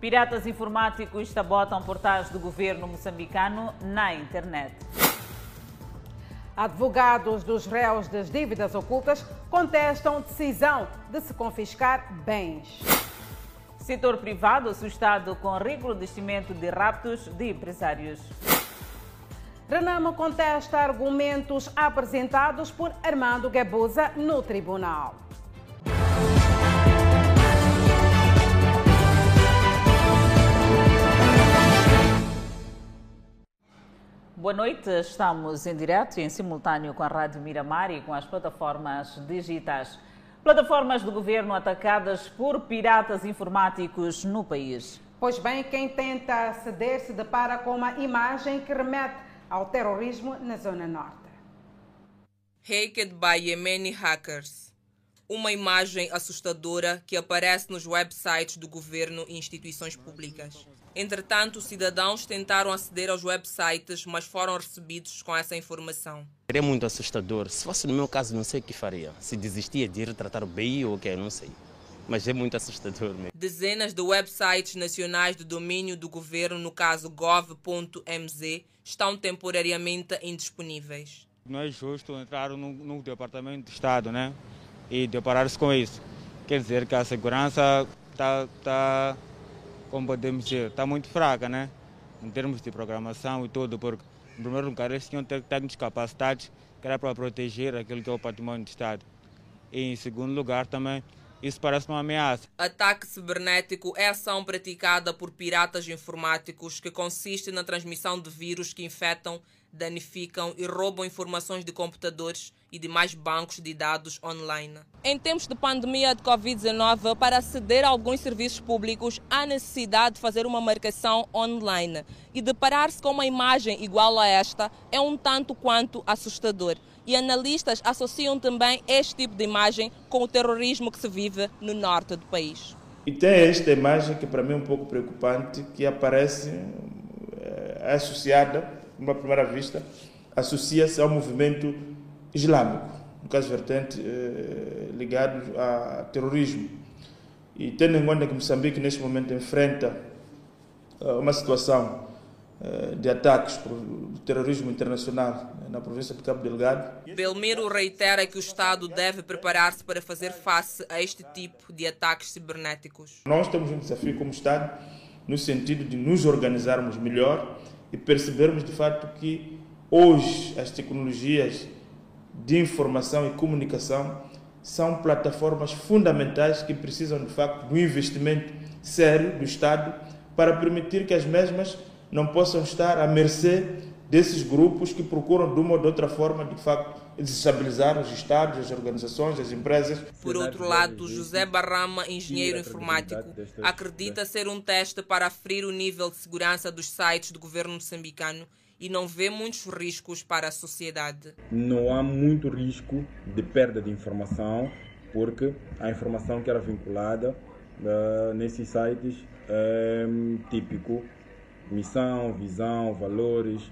Piratas informáticos sabotam portais do governo moçambicano na internet. Advogados dos réus das dívidas ocultas contestam decisão de se confiscar bens. Setor privado assustado com recrudescimento de raptos de empresários. Renamo contesta argumentos apresentados por Armando Gabuza no tribunal. Boa noite, estamos em direto e em simultâneo com a Rádio Miramar e com as plataformas digitais. Plataformas do governo atacadas por piratas informáticos no país. Pois bem, quem tenta aceder se depara com uma imagem que remete ao terrorismo na Zona Norte. Hacked by Yemeni Hackers. Uma imagem assustadora que aparece nos websites do governo e instituições públicas. Entretanto, cidadãos tentaram aceder aos websites, mas foram recebidos com essa informação. Seria muito assustador. Se fosse no meu caso, não sei o que faria. Se desistia de ir tratar o BI ou o que, não sei. Mas é muito assustador mesmo. Dezenas de websites nacionais de domínio do governo, no caso gov.mz, estão temporariamente indisponíveis. Não é justo entrar no, no Departamento de Estado né? e deparar-se com isso. Quer dizer que a segurança está. Tá como podemos dizer, está muito fraca, né? Em termos de programação e tudo, porque, em primeiro lugar, eles tinham técnicos capacitados que era para proteger aquilo que é o patrimônio do Estado. E, em segundo lugar, também, isso parece uma ameaça. Ataque cibernético é ação praticada por piratas informáticos que consiste na transmissão de vírus que infectam danificam e roubam informações de computadores e demais bancos de dados online. Em tempos de pandemia de Covid-19, para aceder a alguns serviços públicos, há necessidade de fazer uma marcação online. E deparar-se com uma imagem igual a esta é um tanto quanto assustador. E analistas associam também este tipo de imagem com o terrorismo que se vive no norte do país. E tem esta imagem que para mim é um pouco preocupante, que aparece é, associada numa primeira vista, associa-se ao movimento islâmico, no caso vertente eh, ligado a terrorismo. E tendo em conta que Moçambique neste momento enfrenta eh, uma situação eh, de ataques por terrorismo internacional na província de Cabo Delgado. Belmiro reitera que o Estado deve preparar-se para fazer face a este tipo de ataques cibernéticos. Nós temos um desafio como Estado no sentido de nos organizarmos melhor e percebermos de fato que hoje as tecnologias de informação e comunicação são plataformas fundamentais que precisam de facto do investimento sério do Estado para permitir que as mesmas não possam estar à mercê desses grupos que procuram de uma ou de outra forma de facto desestabilizar os estados, as organizações, as empresas. Por outro lado, José Barrama, engenheiro informático, acredita ser um teste para aferir o nível de segurança dos sites do governo moçambicano e não vê muitos riscos para a sociedade. Não há muito risco de perda de informação, porque a informação que era vinculada uh, nesses sites é um, típico missão, visão, valores,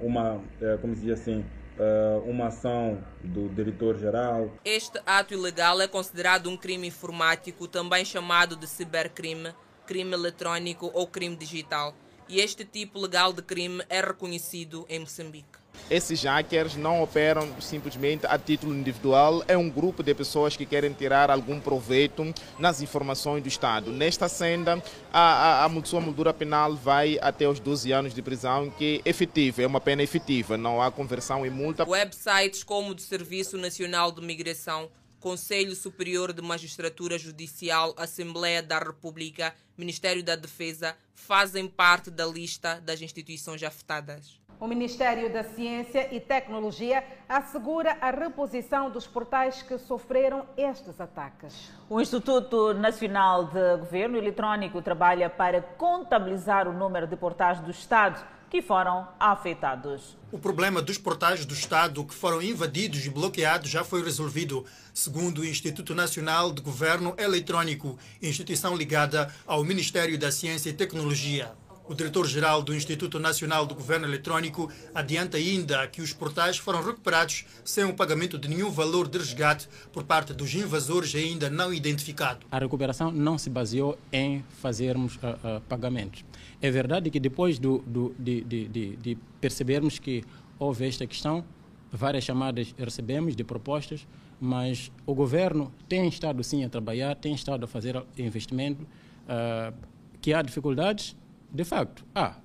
uma, uh, como assim, uh, uma ação do diretor-geral. Este ato ilegal é considerado um crime informático, também chamado de cibercrime, crime eletrônico ou crime digital. E este tipo legal de crime é reconhecido em Moçambique. Esses hackers não operam simplesmente a título individual, é um grupo de pessoas que querem tirar algum proveito nas informações do Estado. Nesta senda, a, a, a sua moldura penal vai até os 12 anos de prisão, que é efetiva, é uma pena efetiva, não há conversão em multa. Websites como o do Serviço Nacional de Migração, Conselho Superior de Magistratura Judicial, Assembleia da República, Ministério da Defesa fazem parte da lista das instituições afetadas. O Ministério da Ciência e Tecnologia assegura a reposição dos portais que sofreram estes ataques. O Instituto Nacional de Governo Eletrônico trabalha para contabilizar o número de portais do Estado que foram afetados. O problema dos portais do Estado que foram invadidos e bloqueados já foi resolvido, segundo o Instituto Nacional de Governo Eletrônico, instituição ligada ao Ministério da Ciência e Tecnologia. O diretor-geral do Instituto Nacional do Governo Eletrónico adianta ainda que os portais foram recuperados sem o pagamento de nenhum valor de resgate por parte dos invasores ainda não identificados. A recuperação não se baseou em fazermos uh, uh, pagamentos. É verdade que depois do, do, de, de, de, de percebermos que houve esta questão, várias chamadas recebemos de propostas, mas o governo tem estado sim a trabalhar, tem estado a fazer investimento, uh, que há dificuldades, de facto, há.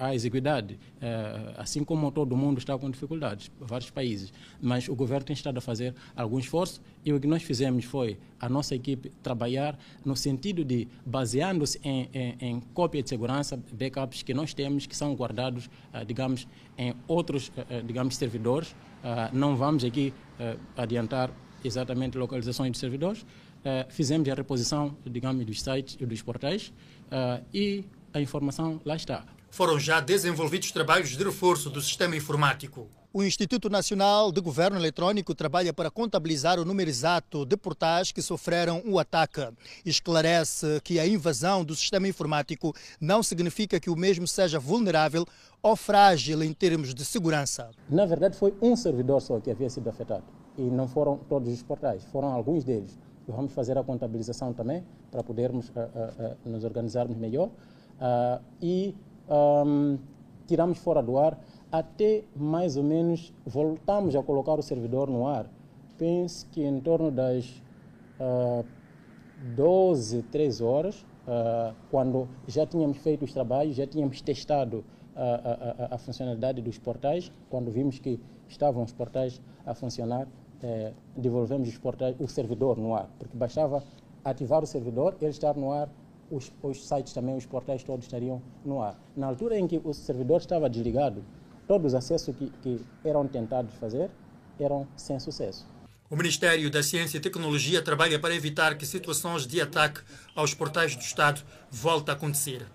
A, exiguidade, eh, assim como todo mundo está com dificuldades, vários países, mas o governo tem estado a fazer algum esforço e o que nós fizemos foi a nossa equipe trabalhar no sentido de, baseando-se em, em, em cópia de segurança, backups que nós temos, que são guardados, eh, digamos, em outros, eh, digamos, servidores. Não vamos aqui adiantar exatamente localizações de servidores. Fizemos a reposição, digamos, dos sites e dos portais e a informação lá está. Foram já desenvolvidos trabalhos de reforço do sistema informático. O Instituto Nacional de Governo Eletrônico trabalha para contabilizar o número exato de portais que sofreram o ataque. Esclarece que a invasão do sistema informático não significa que o mesmo seja vulnerável ou frágil em termos de segurança. Na verdade, foi um servidor só que havia sido afetado e não foram todos os portais, foram alguns deles. Vamos fazer a contabilização também para podermos uh, uh, uh, nos organizarmos melhor uh, e um, tiramos fora do ar até mais ou menos voltamos a colocar o servidor no ar. Pense que em torno das uh, 12, 13 horas, uh, quando já tínhamos feito os trabalhos, já tínhamos testado a, a, a, funcionalidade dos portais, quando vimos que estavam os portais a funcionar, eh, devolvemos os portais, o servidor no ar, porque bastava ativar o servidor, ele estar no ar os, os sites também, os portais todos estariam no ar. Na altura em que o servidor estava desligado, todos os acessos que, que eram tentados fazer eram sem sucesso. O Ministério da Ciência e Tecnologia trabalha para evitar que situações de ataque aos portais do Estado voltem a acontecer.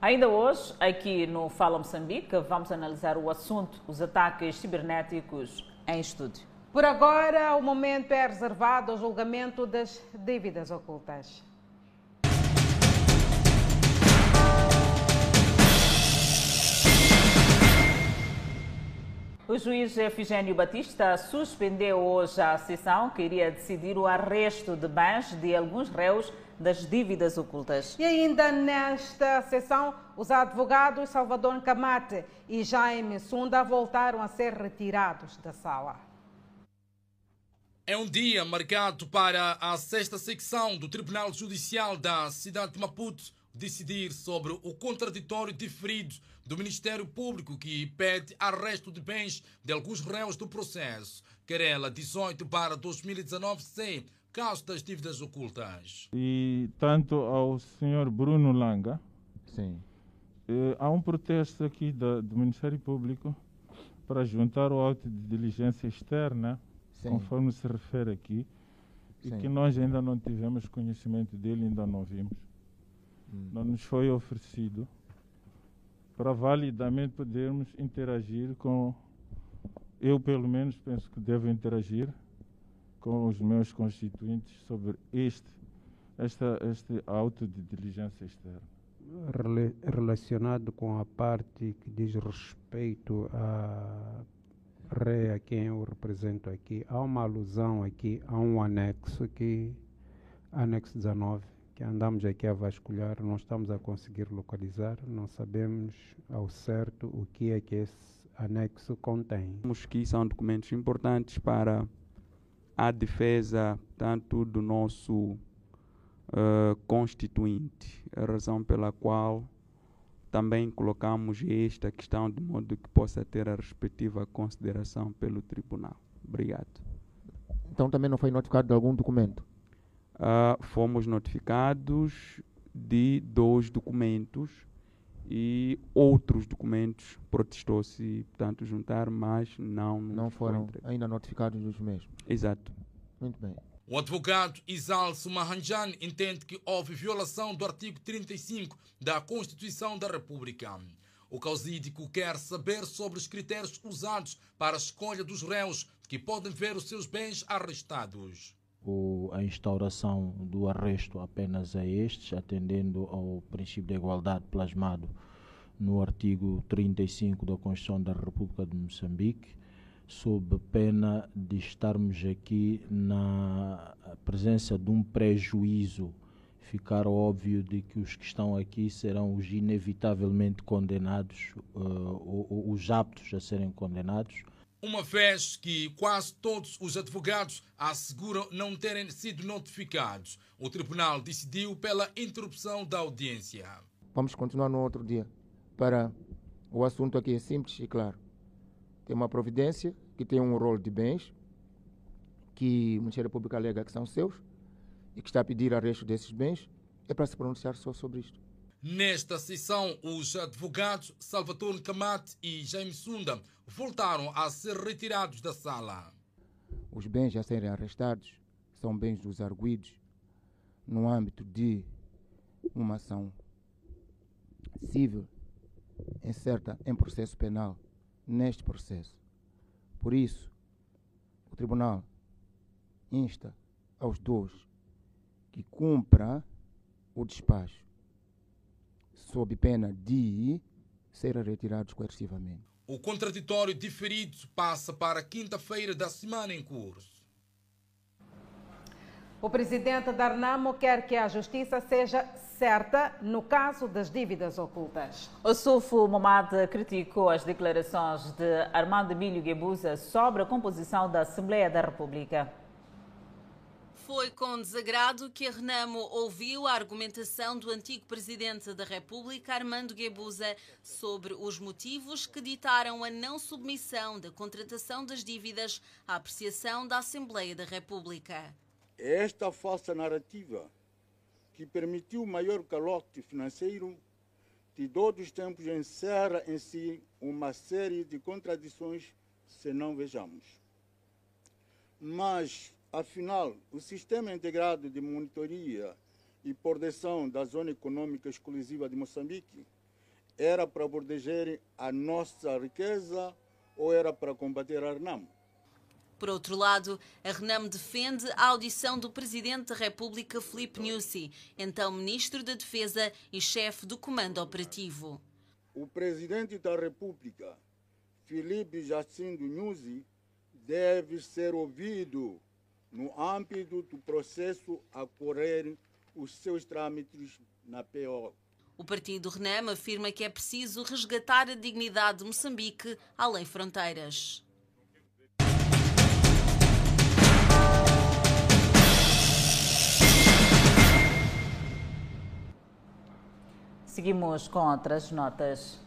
Ainda hoje, aqui no Fala Moçambique, vamos analisar o assunto, os ataques cibernéticos em estúdio. Por agora, o momento é reservado ao julgamento das dívidas ocultas. O juiz Efigênio Batista suspendeu hoje a sessão que iria decidir o arresto de bens de alguns réus das dívidas ocultas. E ainda nesta sessão, os advogados Salvador Camate e Jaime Sunda voltaram a ser retirados da sala. É um dia marcado para a sexta secção do Tribunal Judicial da cidade de Maputo decidir sobre o contraditório diferido do Ministério Público que pede arresto de bens de alguns réus do processo. Querela 18 para 2019C, caso das dívidas ocultas. E tanto ao senhor Bruno Langa, Sim. Eh, há um protesto aqui do, do Ministério Público para juntar o auto de diligência externa, Sim. conforme se refere aqui, Sim. e que nós ainda não tivemos conhecimento dele, ainda não vimos. Hum. Não nos foi oferecido para validamente podermos interagir com. Eu, pelo menos, penso que devo interagir com os meus constituintes sobre este, esta, este auto de diligência externa. Relacionado com a parte que diz respeito à rei a quem eu represento aqui, há uma alusão aqui a um anexo aqui, anexo 19, que andamos aqui a vasculhar, não estamos a conseguir localizar, não sabemos ao certo o que é que esse anexo contém. Que são documentos importantes para a defesa tanto do nosso uh, constituinte, a razão pela qual também colocamos esta questão de modo que possa ter a respectiva consideração pelo tribunal. Obrigado. Então também não foi notificado de algum documento? Uh, fomos notificados de dois documentos e outros documentos protestou-se, portanto, juntar, mas não não foram ainda notificados dos mesmos. Exato. Muito bem. O advogado Isalso Mahanjan entende que houve violação do artigo 35 da Constituição da República. O causídico quer saber sobre os critérios usados para a escolha dos réus que podem ver os seus bens arrestados o, a instauração do arresto apenas a estes, atendendo ao princípio da igualdade plasmado no artigo 35 da Constituição da República de Moçambique, sob pena de estarmos aqui na presença de um prejuízo, ficar óbvio de que os que estão aqui serão os inevitavelmente condenados, uh, ou, ou os aptos a serem condenados. Uma vez que quase todos os advogados asseguram não terem sido notificados, o tribunal decidiu pela interrupção da audiência. Vamos continuar no outro dia. Para o assunto aqui é simples e claro tem uma providência que tem um rol de bens que o Ministério Público alega que são seus e que está a pedir arresto desses bens, é para se pronunciar só sobre isto. Nesta sessão, os advogados Salvatore Camate e Jaime Sunda voltaram a ser retirados da sala. Os bens a serem arrestados são bens dos arguídos no âmbito de uma ação civil incerta em processo penal neste processo. Por isso, o Tribunal insta aos dois que cumpra o despacho, sob pena de serem retirados coercivamente. O contraditório diferido passa para quinta-feira da semana em curso. O presidente da Arnamo quer que a justiça seja certa no caso das dívidas ocultas. O Sufo Momad criticou as declarações de Armando Emílio Guebuza sobre a composição da Assembleia da República. Foi com desagrado que a Renamo ouviu a argumentação do antigo presidente da República, Armando Guebuza, sobre os motivos que ditaram a não submissão da contratação das dívidas à apreciação da Assembleia da República. Esta falsa narrativa que permitiu o maior calote financeiro de todos os tempos encerra em si uma série de contradições se não vejamos. Mas, afinal, o Sistema Integrado de Monitoria e Proteção da Zona Econômica Exclusiva de Moçambique era para proteger a nossa riqueza ou era para combater a Arnam? Por outro lado, a Renam defende a audição do Presidente da República, Filipe Nyusi, então Ministro da Defesa e chefe do Comando Operativo. O Presidente da República, Filipe Jacinto Nyusi, deve ser ouvido no âmbito do processo a correr os seus trâmites na PO. O partido Renam afirma que é preciso resgatar a dignidade de Moçambique além fronteiras. Seguimos com outras notas.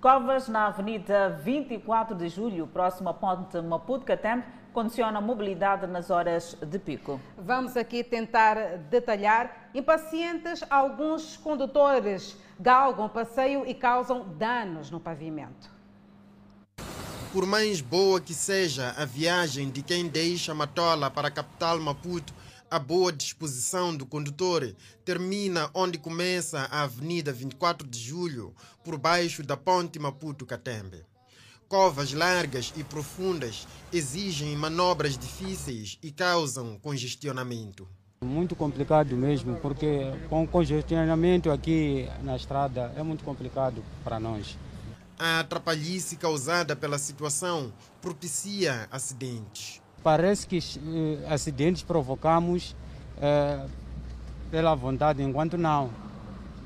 Covas na Avenida 24 de Julho, próximo à ponte Maputo-Catembe, condiciona a mobilidade nas horas de pico. Vamos aqui tentar detalhar. Impacientes, alguns condutores galgam passeio e causam danos no pavimento. Por mais boa que seja a viagem de quem deixa Matola para a capital Maputo, a boa disposição do condutor termina onde começa a Avenida 24 de Julho, por baixo da Ponte Maputo-Catembe. Covas largas e profundas exigem manobras difíceis e causam congestionamento. Muito complicado mesmo, porque com congestionamento aqui na estrada é muito complicado para nós. A atrapalhice causada pela situação propicia acidentes parece que uh, acidentes provocamos uh, pela vontade, enquanto não.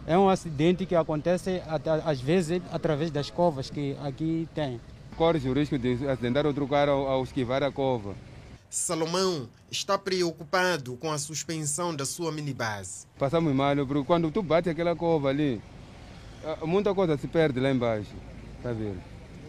É um acidente que acontece às vezes através das covas que aqui tem. Corre o risco de acidentar outro carro ao, ao esquivar a cova. Salomão está preocupado com a suspensão da sua minibase. Passamos mal, porque quando tu bate aquela cova ali, muita coisa se perde lá embaixo. Tá vendo?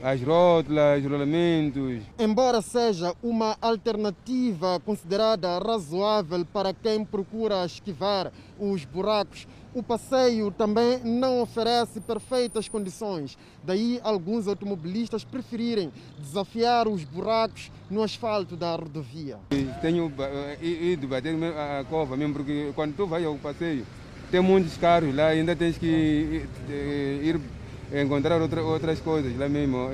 as rótulas, rolamentos. Embora seja uma alternativa considerada razoável para quem procura esquivar os buracos, o passeio também não oferece perfeitas condições. Daí, alguns automobilistas preferirem desafiar os buracos no asfalto da rodovia. Tenho ido bater a cova mesmo, porque quando tu vai ao passeio, tem muitos carros lá, ainda tens que ir encontrar outra, outras coisas lá mesmo,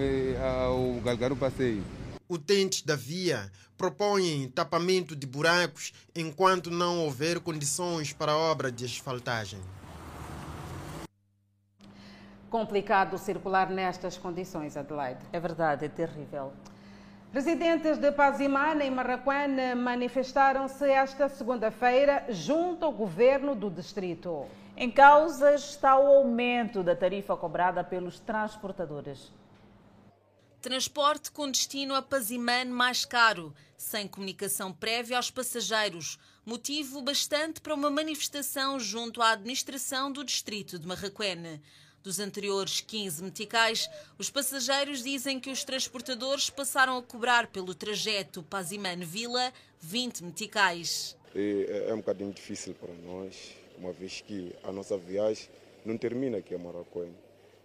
ao galgar o passeio. Utentes da via propõem tapamento de buracos enquanto não houver condições para a obra de asfaltagem. Complicado circular nestas condições, Adelaide. É verdade, é terrível. Residentes de Pazimana e Marraquém manifestaram-se esta segunda-feira junto ao governo do distrito. Em causa está o aumento da tarifa cobrada pelos transportadores. Transporte com destino a Pazimane mais caro, sem comunicação prévia aos passageiros. Motivo bastante para uma manifestação junto à administração do distrito de Marraquém. Dos anteriores 15 meticais, os passageiros dizem que os transportadores passaram a cobrar pelo trajeto Pazimane-Vila 20 meticais. É, é um bocadinho difícil para nós, uma vez que a nossa viagem não termina aqui a Maracuém.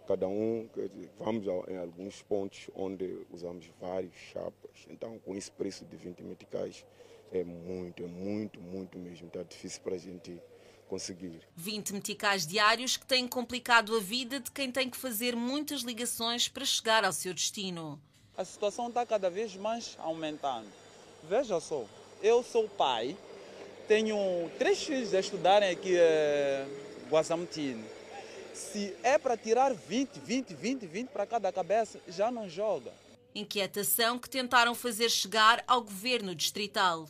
Cada um, vamos em alguns pontos onde usamos vários chapas. Então, com esse preço de 20 meticais, é muito, é muito, muito mesmo. Está difícil para a gente conseguir. 20 meticais diários que têm complicado a vida de quem tem que fazer muitas ligações para chegar ao seu destino. A situação está cada vez mais aumentando. Veja só, eu sou pai, tenho três filhos a estudarem aqui em Guazamtino. Se é para tirar 20, 20, 20, 20 para cada cabeça, já não joga. Inquietação que tentaram fazer chegar ao governo distrital.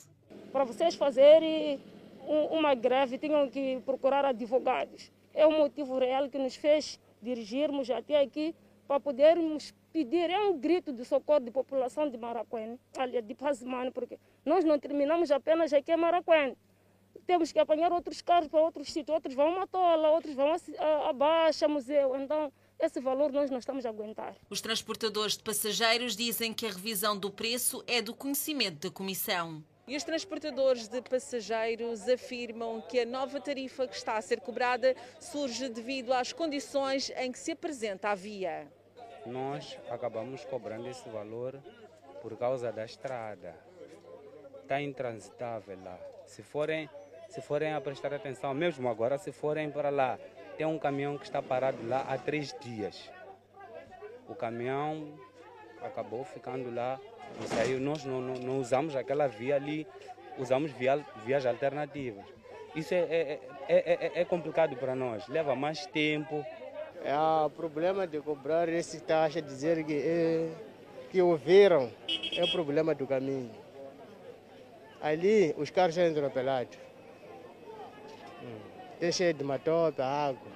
Para vocês fazerem uma greve, tinham que procurar advogados. É o motivo real que nos fez dirigirmos até aqui para podermos pedir é um grito de socorro de população de Maracuene, aliás, de Pazimane, porque nós não terminamos apenas aqui em Maracuene. Temos que apanhar outros carros para outros sítios, outros vão a Matola, outros vão a, a Baixa, Museu. Então, esse valor nós não estamos a aguentar. Os transportadores de passageiros dizem que a revisão do preço é do conhecimento da Comissão. E os transportadores de passageiros afirmam que a nova tarifa que está a ser cobrada surge devido às condições em que se apresenta a via. Nós acabamos cobrando esse valor por causa da estrada. Está intransitável lá. Se forem, se forem a prestar atenção, mesmo agora, se forem para lá, tem um caminhão que está parado lá há três dias. O caminhão acabou ficando lá isso aí nós não, não, não usamos aquela via ali, usamos via, vias alternativas. Isso é, é, é, é, complicado para nós, leva mais tempo. É o problema de cobrar esse taxa, dizer que, é, que ouviram, é o problema do caminho. Ali os carros já entram pelados. Tem cheio de matope, água.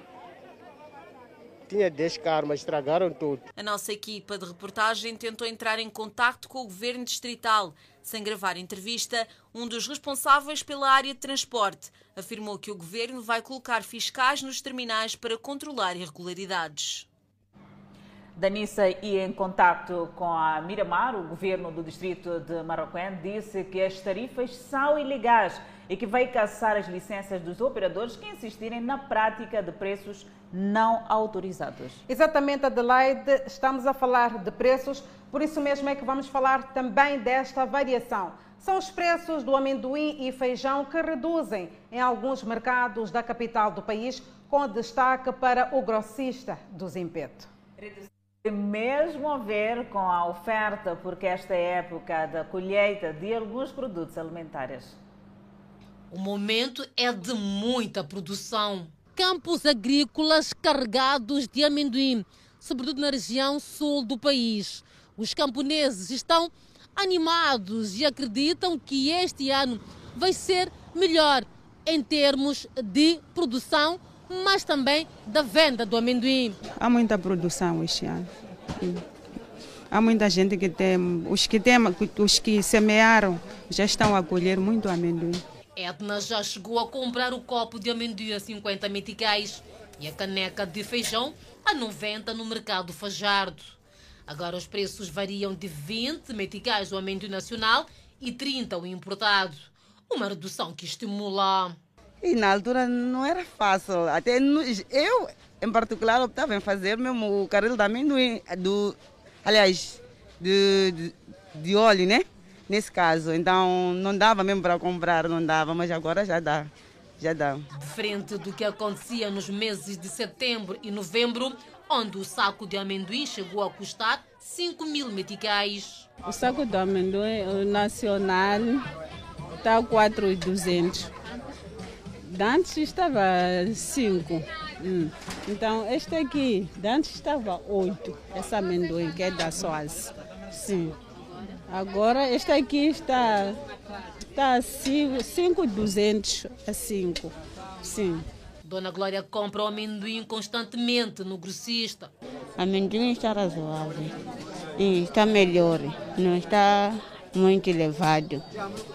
Tinha 10 carros, mas estragaram tudo. A nossa equipa de reportagem tentou entrar em contato com o governo distrital. Sem gravar entrevista, um dos responsáveis pela área de transporte afirmou que o governo vai colocar fiscais nos terminais para controlar irregularidades. Danissa e em contato com a Miramar, o governo do distrito de Marroquém disse que as tarifas são ilegais e que vai caçar as licenças dos operadores que insistirem na prática de preços não autorizados. Exatamente, Adelaide, estamos a falar de preços, por isso mesmo é que vamos falar também desta variação. São os preços do amendoim e feijão que reduzem em alguns mercados da capital do país, com destaque para o grossista do Zimpeto. Mesmo a ver com a oferta, porque esta é época da colheita de alguns produtos alimentares. O momento é de muita produção. Campos agrícolas carregados de amendoim, sobretudo na região sul do país. Os camponeses estão animados e acreditam que este ano vai ser melhor em termos de produção, mas também da venda do amendoim. Há muita produção este ano. Há muita gente que tem, os que, tem, os que semearam já estão a colher muito amendoim. Edna já chegou a comprar o copo de amendoim a 50 meticais e a caneca de feijão a 90 no mercado Fajardo. Agora os preços variam de 20 meticais o amendoim nacional e 30 o importado. Uma redução que estimula. E na altura não era fácil. Até eu, em particular, optava em fazer mesmo o caril de amendoim, do, aliás, de, de, de óleo, né? Nesse caso. Então não dava mesmo para comprar, não dava, mas agora já dá. Já dá. Diferente do que acontecia nos meses de setembro e novembro, onde o saco de amendoim chegou a custar 5 mil meticais. O saco de amendoim nacional está a 4,200. antes estava 5. Hum. Então, este aqui, antes estava 8. Essa amendoim que é da Soaz. Sim. Agora, este aqui está, está 5,200 a 5. Sim. Dona Glória compra o amendoim constantemente no grossista. Amendoim está razoável. E está melhor. Não está muito elevado.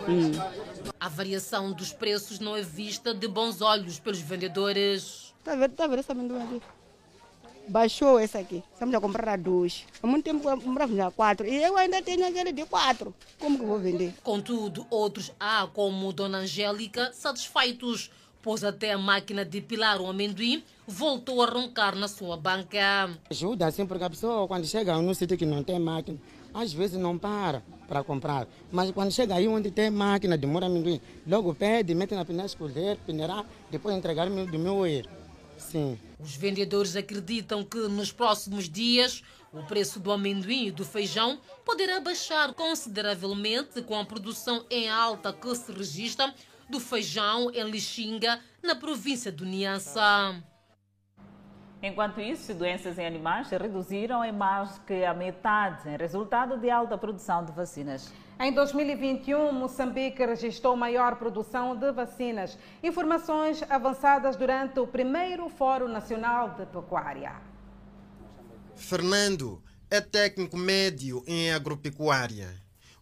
Hum. A variação dos preços não é vista de bons olhos pelos vendedores. Está vendo, tá vendo esse amendoim aqui? Baixou esse aqui. Estamos a comprar a dois. Há muito tempo comprávamos a quatro. E eu ainda tenho aquele de quatro. Como que vou vender? Contudo, outros há, como Dona Angélica, satisfeitos pois até a máquina de pilar o amendoim voltou a roncar na sua banca. Ajuda assim, porque a pessoa quando chega num sítio que não tem máquina, às vezes não para para comprar. Mas quando chega aí onde tem máquina de moura amendoim, logo pede, mete na pneu, escolher, peneirar, depois entregar do meu ir. Sim. Os vendedores acreditam que nos próximos dias o preço do amendoim e do feijão poderá baixar consideravelmente com a produção em alta que se registra do feijão em Lixinga, na província do Niassa. Enquanto isso, doenças em animais se reduziram em mais que a metade, em resultado de alta produção de vacinas. Em 2021, Moçambique registrou maior produção de vacinas. Informações avançadas durante o primeiro Fórum Nacional de Pecuária. Fernando é técnico médio em agropecuária.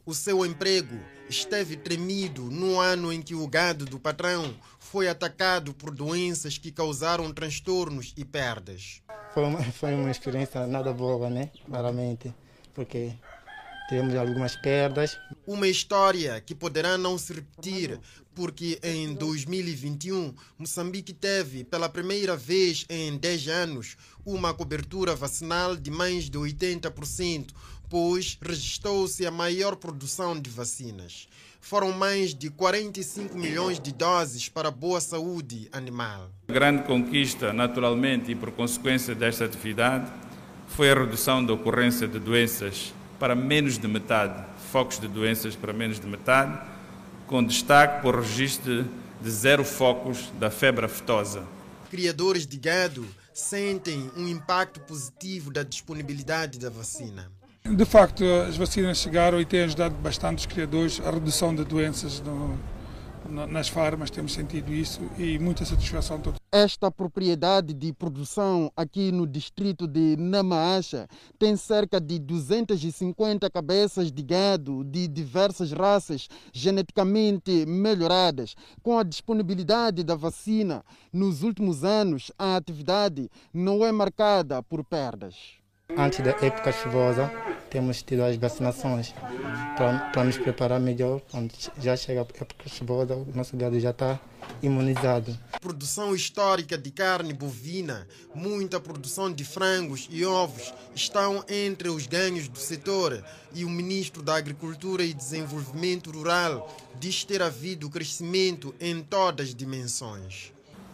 O seu emprego esteve tremido no ano em que o gado do patrão foi atacado por doenças que causaram transtornos e perdas. Foi uma, foi uma experiência nada boa, né? Claramente, porque tivemos algumas perdas. Uma história que poderá não se repetir, porque em 2021 Moçambique teve, pela primeira vez em 10 anos, uma cobertura vacinal de mais de 80%, pois registrou-se a maior produção de vacinas. Foram mais de 45 milhões de doses para boa saúde animal. A grande conquista, naturalmente, e por consequência desta atividade, foi a redução da ocorrência de doenças para menos de metade, focos de doenças para menos de metade, com destaque por registro de zero focos da febre aftosa. Criadores de gado sentem um impacto positivo da disponibilidade da vacina. De facto, as vacinas chegaram e têm ajudado bastante os criadores a redução de doenças no, nas farmas, temos sentido isso e muita satisfação. Esta propriedade de produção aqui no distrito de Namaacha tem cerca de 250 cabeças de gado de diversas raças geneticamente melhoradas. Com a disponibilidade da vacina, nos últimos anos a atividade não é marcada por perdas. Antes da época chuvosa, temos tido as vacinações para nos preparar melhor. Quando já chega a época chuvosa, o nosso gado já está imunizado. Produção histórica de carne bovina, muita produção de frangos e ovos estão entre os ganhos do setor e o ministro da Agricultura e Desenvolvimento Rural diz ter havido crescimento em todas as dimensões.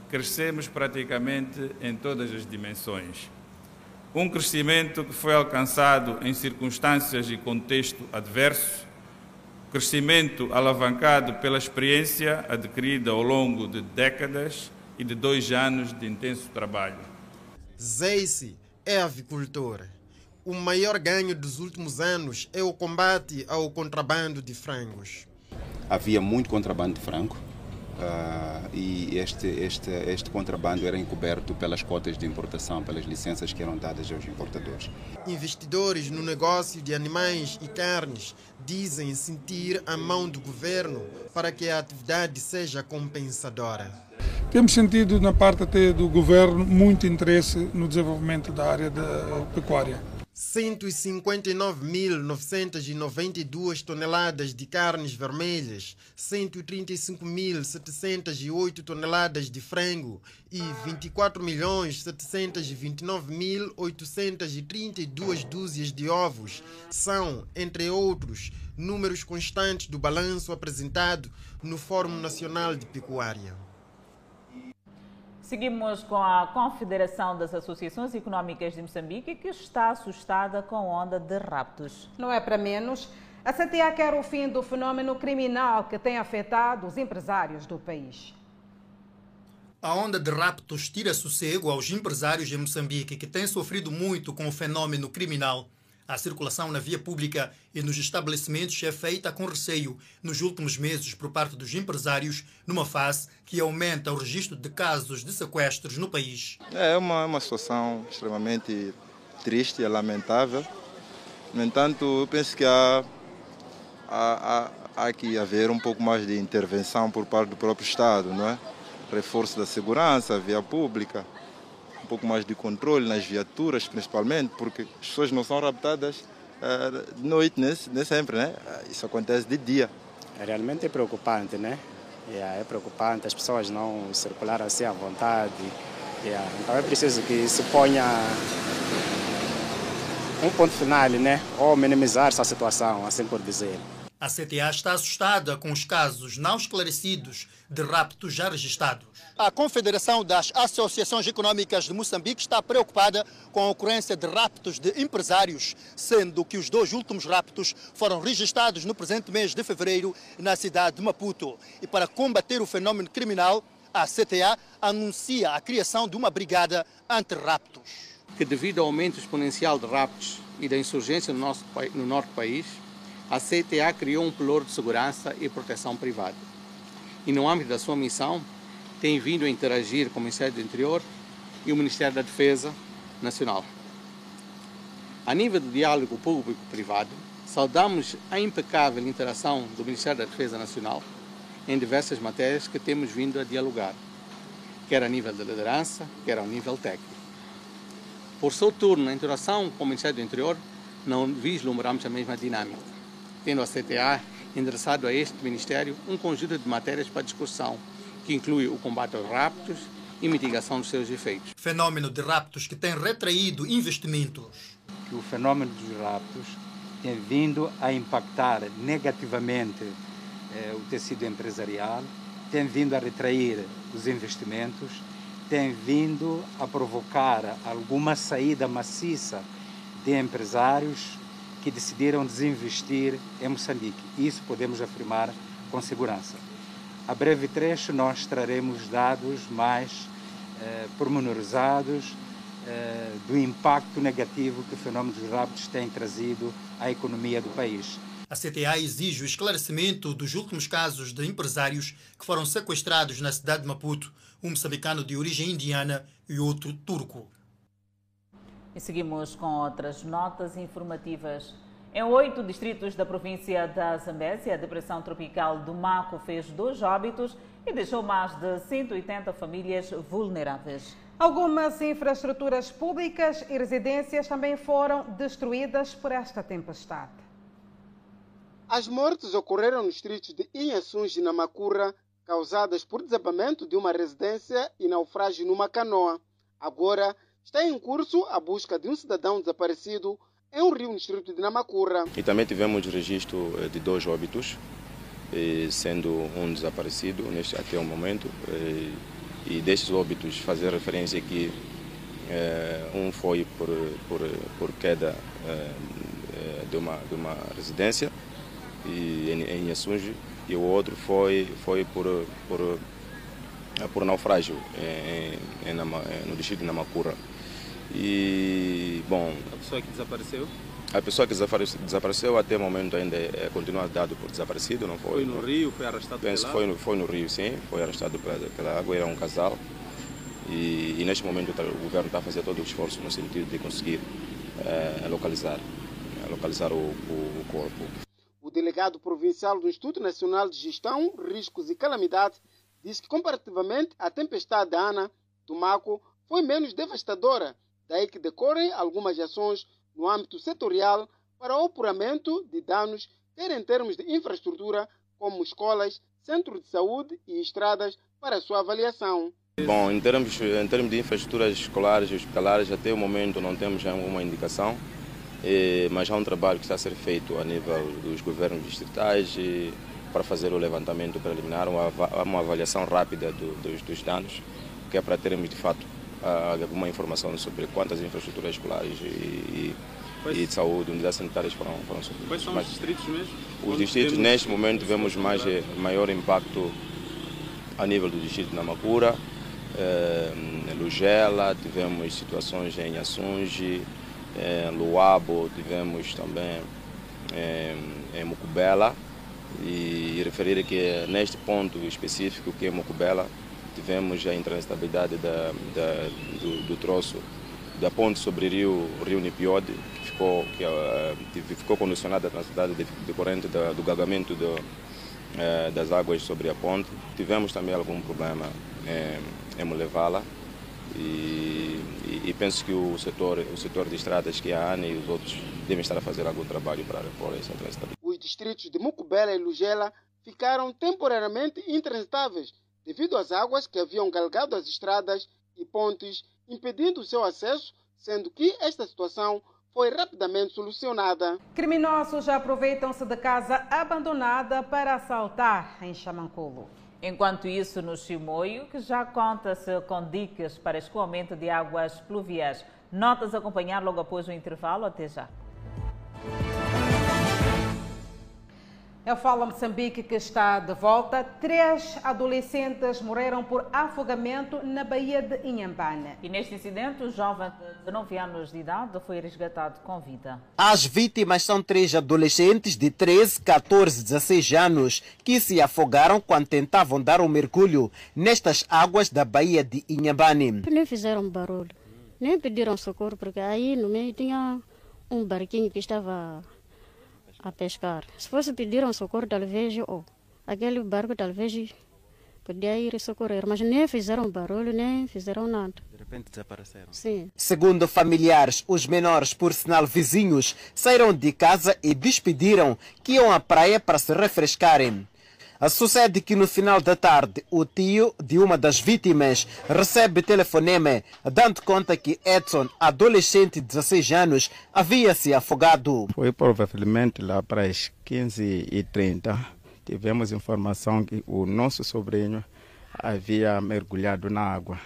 Crescemos praticamente em todas as dimensões um crescimento que foi alcançado em circunstâncias e contexto adverso, crescimento alavancado pela experiência adquirida ao longo de décadas e de dois anos de intenso trabalho. Zeice é avicultor. O maior ganho dos últimos anos é o combate ao contrabando de frangos. Havia muito contrabando de frango Uh, e este, este, este contrabando era encoberto pelas cotas de importação, pelas licenças que eram dadas aos importadores. Investidores no negócio de animais e carnes dizem sentir a mão do governo para que a atividade seja compensadora. Temos sentido na parte até do governo muito interesse no desenvolvimento da área da pecuária. 159.992 toneladas de carnes vermelhas, 135.708 toneladas de frango e 24.729.832 dúzias de ovos são, entre outros, números constantes do balanço apresentado no Fórum Nacional de Pecuária. Seguimos com a Confederação das Associações Económicas de Moçambique, que está assustada com a onda de raptos. Não é para menos. A CTA quer o fim do fenômeno criminal que tem afetado os empresários do país. A onda de raptos tira sossego aos empresários em Moçambique que têm sofrido muito com o fenômeno criminal. A circulação na via pública e nos estabelecimentos é feita com receio nos últimos meses por parte dos empresários, numa fase que aumenta o registro de casos de sequestros no país. É uma, uma situação extremamente triste e lamentável. No entanto, eu penso que há, há, há, há que haver um pouco mais de intervenção por parte do próprio Estado, não é? Reforço da segurança, via pública um pouco mais de controle nas viaturas, principalmente, porque as pessoas não são raptadas uh, de noite, nem, sempre, né? Isso acontece de dia. É realmente é preocupante, né? Yeah, é preocupante as pessoas não circular assim à vontade. Yeah. Então é preciso que se ponha um ponto final, né? Ou minimizar essa situação, assim por dizer. A CTA está assustada com os casos não esclarecidos de raptos já registrados. A Confederação das Associações Econômicas de Moçambique está preocupada com a ocorrência de raptos de empresários, sendo que os dois últimos raptos foram registrados no presente mês de fevereiro na cidade de Maputo. E para combater o fenômeno criminal, a CTA anuncia a criação de uma brigada anti-raptos. Que devido ao aumento exponencial de raptos e da insurgência no, nosso, no norte do país, a CTA criou um pelouro de segurança e proteção privada. E no âmbito da sua missão, tem vindo a interagir com o Ministério do Interior e o Ministério da Defesa Nacional. A nível do diálogo público-privado, saudamos a impecável interação do Ministério da Defesa Nacional em diversas matérias que temos vindo a dialogar, quer a nível da liderança, quer ao nível técnico. Por seu turno, na interação com o Ministério do Interior, não vislumbramos a mesma dinâmica, tendo a CTA endereçado a este Ministério um conjunto de matérias para discussão que inclui o combate aos raptos e mitigação dos seus efeitos. Fenômeno de raptos que tem retraído investimentos. Que o fenômeno dos raptos tem vindo a impactar negativamente eh, o tecido empresarial, tem vindo a retrair os investimentos, tem vindo a provocar alguma saída maciça de empresários que decidiram desinvestir em Moçambique. Isso podemos afirmar com segurança. A breve trecho nós traremos dados mais eh, pormenorizados eh, do impacto negativo que o fenômeno dos raptos tem trazido à economia do país. A CTA exige o esclarecimento dos últimos casos de empresários que foram sequestrados na cidade de Maputo, um moçambicano de origem indiana e outro turco. E seguimos com outras notas informativas. Em oito distritos da província da Zambésia, a depressão tropical do Maco fez dois óbitos e deixou mais de 180 famílias vulneráveis. Algumas infraestruturas públicas e residências também foram destruídas por esta tempestade. As mortes ocorreram nos distritos de Inhaçuns e Namacura, causadas por desabamento de uma residência e naufrágio numa canoa. Agora está em curso a busca de um cidadão desaparecido é um rio no distrito de Namacurra. E também tivemos registro eh, de dois óbitos, eh, sendo um desaparecido neste, até o momento. Eh, e destes óbitos, fazer referência que um foi por, por, por queda de, uma, de uma residência em, em e o outro foi, foi por, por, por naufrágio em, em, no distrito de Namacurra. E, bom... A pessoa que desapareceu? A pessoa que desapareceu até o momento ainda é, continua dado por desaparecido, não foi? Foi no rio, foi arrastado Penso pela foi no, foi no rio, sim, foi arrastado pela, pela água, era um casal. E, e, neste momento o governo está a fazer todo o esforço no sentido de conseguir é, localizar, localizar o, o, o corpo. O delegado provincial do Instituto Nacional de Gestão, Riscos e Calamidades disse que comparativamente à tempestade Ana do Maco foi menos devastadora Daí que decorrem algumas ações no âmbito setorial para o apuramento de danos, quer em termos de infraestrutura, como escolas, centros de saúde e estradas, para sua avaliação. Bom, em termos, em termos de infraestruturas escolares e hospitalares, até o momento não temos nenhuma indicação, mas há um trabalho que está a ser feito a nível dos governos distritais para fazer o levantamento preliminar, uma, avaliação rápida do, dos, dos danos, que é para termos de fato alguma informação sobre quantas infraestruturas escolares e, e de saúde, unidades sanitárias foram, foram. Quais são os distritos mesmo? Os distritos, neste momento, vemos mais, eh, maior impacto a nível do distrito de Namacura, em Lugela, tivemos situações em Assunge, em Luabo, tivemos também em, em Mucubela. E referir que neste ponto específico, que é Mucubela, tivemos a intransitabilidade da, da, do, do troço da ponte sobre o rio, rio Nipiode, que ficou, que, uh, ficou condicionada a transitada decorrente do, do gagamento do, uh, das águas sobre a ponte. Tivemos também algum problema em, em Molevala e, e, e, penso que o setor, o setor de estradas, que a ANE e os outros, devem estar a fazer algum trabalho para repor essa transitabilidade. Os distritos de Mucubela e Lugela ficaram temporariamente intransitáveis devido às águas que haviam galgado as estradas e pontes impedindo o seu acesso, sendo que esta situação foi rapidamente solucionada. Criminosos aproveitam-se de casa abandonada para assaltar em Chamanculo. Enquanto isso, no Chimoio, que já conta-se com dicas para escoamento de águas pluviais. Notas a acompanhar logo após o intervalo. Até já. É o Fala Moçambique que está de volta. Três adolescentes morreram por afogamento na Baía de Inhambane. E neste incidente, o jovem de 19 anos de idade foi resgatado com vida. As vítimas são três adolescentes de 13, 14 e 16 anos que se afogaram quando tentavam dar um mergulho nestas águas da Baía de Inhambane. Nem fizeram barulho, nem pediram socorro, porque aí no meio tinha um barquinho que estava a pescar. Se fosse pedir um socorro, talvez, oh, aquele barco talvez podia ir socorrer, mas nem fizeram barulho, nem fizeram nada. De repente desapareceram. Sim. Segundo familiares, os menores, por sinal vizinhos, saíram de casa e despediram que iam à praia para se refrescarem. Sucede que no final da tarde, o tio de uma das vítimas recebe telefonema dando conta que Edson, adolescente de 16 anos, havia se afogado. Foi provavelmente lá para as 15h30. Tivemos informação que o nosso sobrinho havia mergulhado na água.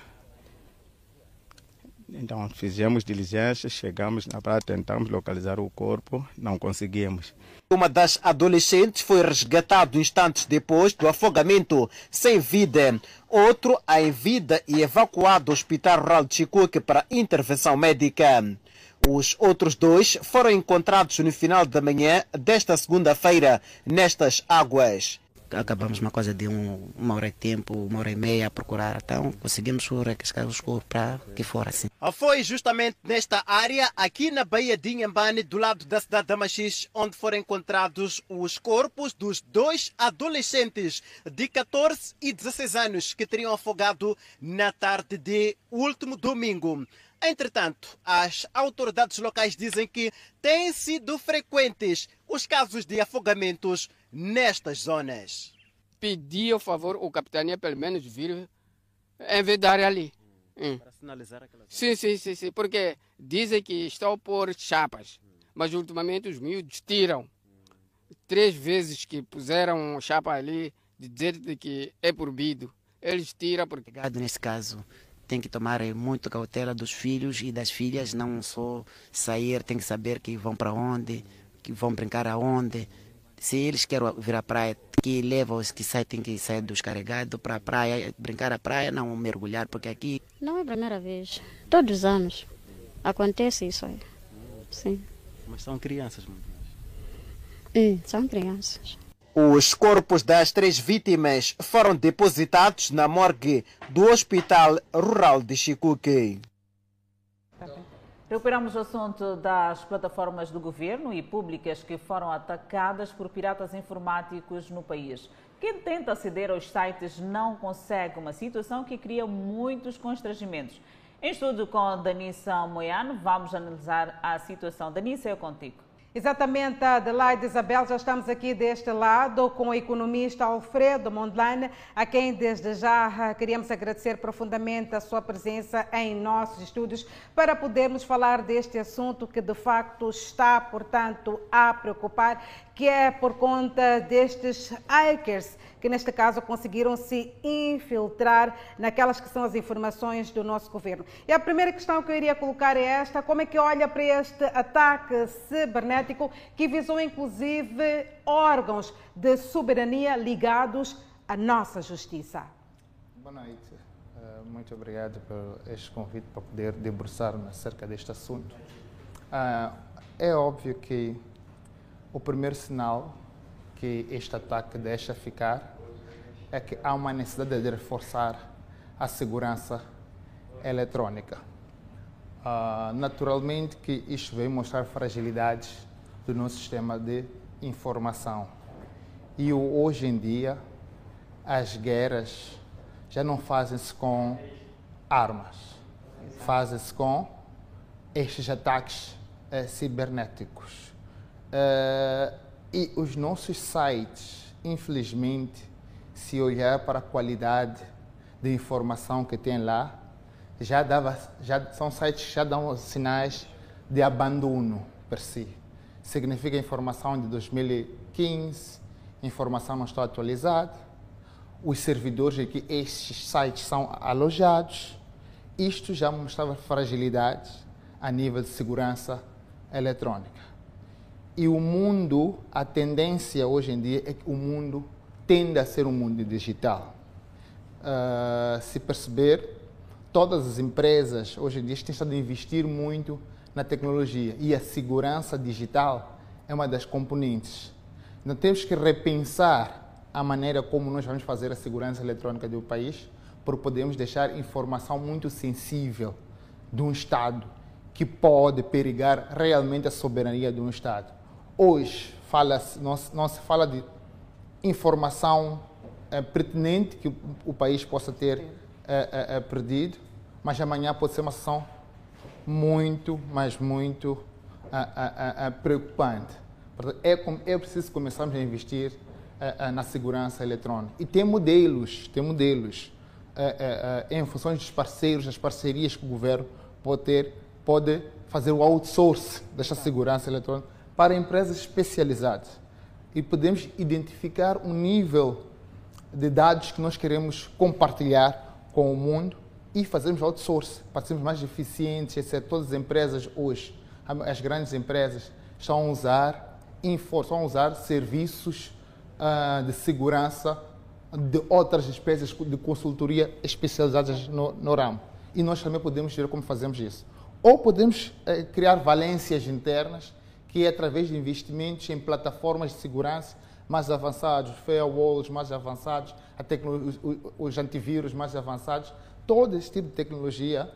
Então fizemos diligências, chegamos na praia, tentamos localizar o corpo, não conseguimos. Uma das adolescentes foi resgatado instantes depois do afogamento, sem vida. Outro, em vida e evacuado ao Hospital Rural de Chicoque para intervenção médica. Os outros dois foram encontrados no final da manhã desta segunda-feira nestas águas acabamos uma coisa de um, uma hora de tempo, uma hora e meia a procurar. Então conseguimos requiscar os corpos para que for assim. Foi justamente nesta área, aqui na Baía de Inhambane, do lado da cidade de Machis, onde foram encontrados os corpos dos dois adolescentes de 14 e 16 anos que teriam afogado na tarde de último domingo. Entretanto, as autoridades locais dizem que têm sido frequentes os casos de afogamentos nestas zonas. Pedi, ao favor, o capitania pelo menos vir envedar ali. Hum. Para sinalizar aquela Sim, sim, sim, sim, porque dizem que estão por chapas, mas ultimamente os miúdos tiram. Três vezes que puseram chapa ali, de dizer que é proibido, eles tiram porque... Nesse caso, tem que tomar muito cautela dos filhos e das filhas, não só sair, tem que saber que vão para onde, que vão brincar aonde. Se eles querem vir à praia, que levam os que saem, tem que sair descarregado para a praia, brincar à praia, não mergulhar, porque aqui. Não é a primeira vez. Todos os anos acontece isso aí. Sim. Mas são crianças, Sim, são crianças. Os corpos das três vítimas foram depositados na morgue do Hospital Rural de Chicuque. Recuperamos o assunto das plataformas do governo e públicas que foram atacadas por piratas informáticos no país. Quem tenta aceder aos sites não consegue, uma situação que cria muitos constrangimentos. Em estudo com Danissa Moiano, vamos analisar a situação. Danissa, é contigo. Exatamente, Adelaide Isabel, já estamos aqui deste lado com o economista Alfredo Mondlane, a quem desde já queríamos agradecer profundamente a sua presença em nossos estúdios para podermos falar deste assunto que de facto está, portanto, a preocupar, que é por conta destes hackers que neste caso conseguiram se infiltrar naquelas que são as informações do nosso governo. E a primeira questão que eu iria colocar é esta: como é que olha para este ataque cibernético que visou inclusive órgãos de soberania ligados à nossa justiça? Boa noite. muito obrigado por este convite para poder debruçar-me acerca deste assunto. Ah, é óbvio que o primeiro sinal que este ataque deixa ficar é que há uma necessidade de reforçar a segurança eletrônica. Ah, naturalmente que isto veio mostrar fragilidades do nosso sistema de informação. E hoje em dia, as guerras já não fazem-se com armas, fazem-se com estes ataques eh, cibernéticos. Eh, e os nossos sites, infelizmente, se olhar para a qualidade de informação que tem lá, já dava, já são sites que já dão sinais de abandono per si. Significa informação de 2015, informação não está atualizada, os servidores em que estes sites são alojados. Isto já mostrava fragilidades a nível de segurança eletrônica. E o mundo, a tendência hoje em dia é que o mundo tende a ser um mundo digital. Uh, se perceber, todas as empresas hoje em dia têm estado a investir muito na tecnologia e a segurança digital é uma das componentes. Então temos que repensar a maneira como nós vamos fazer a segurança eletrônica do país, porque podemos deixar informação muito sensível de um Estado que pode perigar realmente a soberania de um Estado. Hoje fala não, não se fala de informação é, pertinente que o, o, país possa ter é, é, perdido, mas amanhã pode ser uma situação muito, mas muito preocupante. É, é preciso começarmos a investir na segurança eletrônica. E tem modelos, tem modelos em função dos parceiros, das parcerias que o governo pode ter, pode fazer o outsource desta segurança eletrônica para empresas especializadas. E podemos identificar um nível de dados que nós queremos compartilhar com o mundo e fazermos outsource para sermos mais eficientes, etc. Todas as empresas hoje, as grandes empresas, estão a usar, estão a usar serviços uh, de segurança de outras espécies de consultoria especializadas no, no ramo. E nós também podemos ver como fazemos isso. Ou podemos eh, criar valências internas, que é através de investimentos em plataformas de segurança mais avançados, firewalls mais avançados, os, antivírus mais avançados, todo esse tipo de tecnologia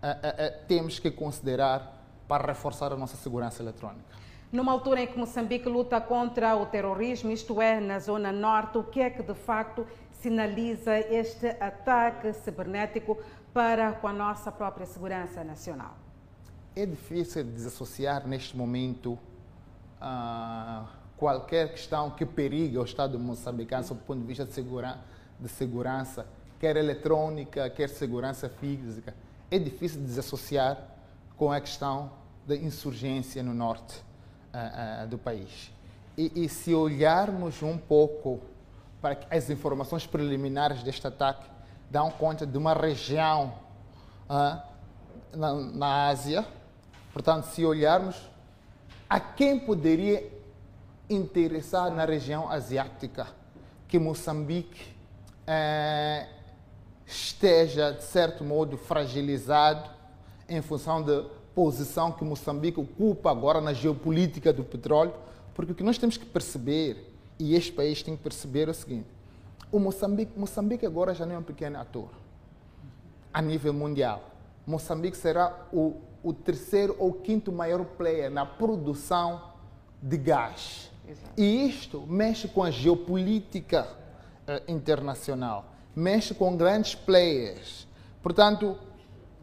eh, eh, eh, temos que considerar para reforçar a nossa segurança eletrônica. Numa altura em que Moçambique luta contra o terrorismo, isto é, na zona norte, o que é que de facto sinaliza este ataque cibernético para com a nossa própria segurança nacional? É difícil desassociar neste momento uh, qualquer questão que periga o Estado moçambicano sob o ponto de vista de, segura, de segurança quer eletrônica, quer segurança física. É difícil desassociar com a questão da insurgência no norte uh, uh, do país. E, e, se olharmos um pouco para as informações preliminares deste ataque, dão conta de uma região na, na Ásia. Portanto, se olharmos a quem poderia interessar na região asiática, que Moçambique eh, esteja, de certo modo, fragilizado em função da posição que Moçambique ocupa agora na geopolítica do petróleo, porque o que nós temos que perceber, e este país tem que perceber é o seguinte, o Moçambique, Moçambique agora já não é um pequeno ator a nível mundial. Moçambique será o, o terceiro ou quinto maior player na produção de gás. Exato. E isto mexe com a geopolítica eh, internacional mexe com grandes players. Portanto,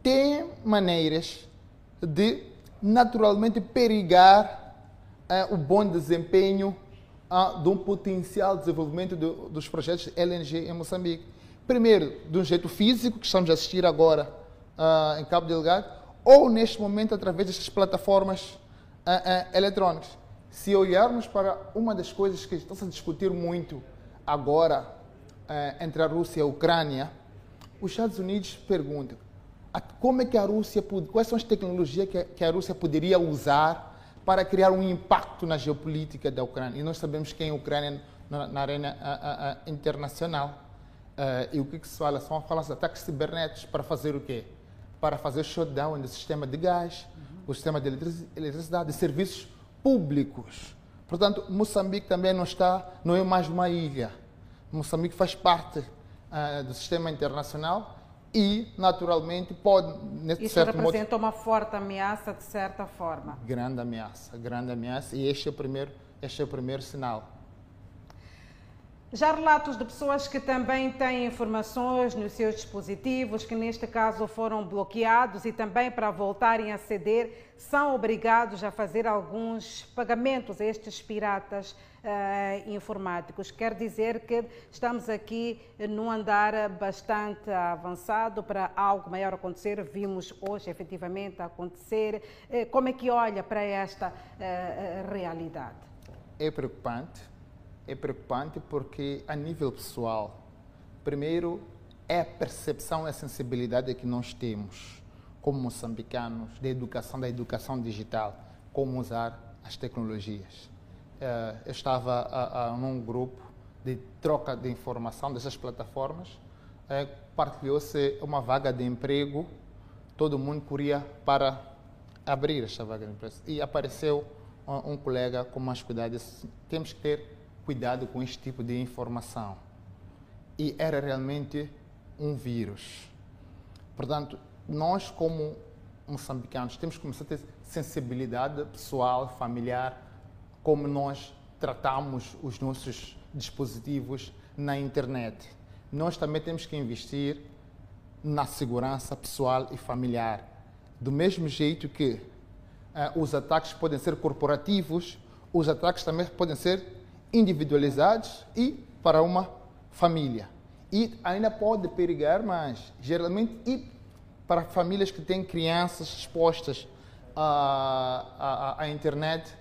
tem maneiras de naturalmente perigar uh, o bom desempenho uh, de um potencial desenvolvimento do, dos projetos de LNG em Moçambique. Primeiro, de um jeito físico, que estamos a assistir agora uh, em Cabo Delgado, ou neste momento através destas plataformas eletrônicas. Se olharmos para uma das coisas que está-se a discutir muito agora entre a Rússia e a Ucrânia, os Estados Unidos perguntam como é que a Rússia quais são as tecnologias que a Rússia poderia usar para criar um impacto na geopolítica da Ucrânia. E nós sabemos quem é a Ucrânia na, na arena a, a, a internacional. Uh, e o que, que se fala? São falas de ataques cibernéticos para fazer o quê? Para fazer shutdown do sistema de gás, uhum. o sistema de eletricidade, de serviços públicos. Portanto, Moçambique também não está, não é mais uma ilha. Moçambique faz parte uh, do sistema internacional e, naturalmente, pode, nesse Isso certo representa modo, uma forte ameaça, de certa forma. Grande ameaça, grande ameaça, e este é o primeiro, este é o primeiro sinal. Já relatos de pessoas que também têm informações nos seus dispositivos, que neste caso foram bloqueados e também para voltarem a ceder, são obrigados a fazer alguns pagamentos a estes piratas uh, informáticos. Quer dizer que estamos aqui num andar bastante avançado para algo maior acontecer. Vimos hoje efetivamente acontecer. Uh, como é que olha para esta uh, realidade? É preocupante é preocupante porque, a nível pessoal, primeiro é a percepção e a sensibilidade que nós temos como moçambicanos da educação, da educação digital, como usar as tecnologias. Eh, eu estava num grupo de troca de informação dessas plataformas, eh, partilhou-se uma vaga de emprego, todo mundo corria para abrir esta vaga de emprego. E apareceu um, colega com mais cuidado, disse, temos que ter cuidado com este tipo de informação. E era realmente um vírus. Portanto, nós, como moçambicanos, temos que começar a ter sensibilidade pessoal, familiar, como nós tratamos os nossos dispositivos na internet. Nós também temos que investir na segurança pessoal e familiar. Do mesmo jeito que uh, os ataques podem ser corporativos, os ataques também podem ser individualizados e para uma família. E ainda pode perigar mais, geralmente, e para famílias que têm crianças expostas à, à, à internet,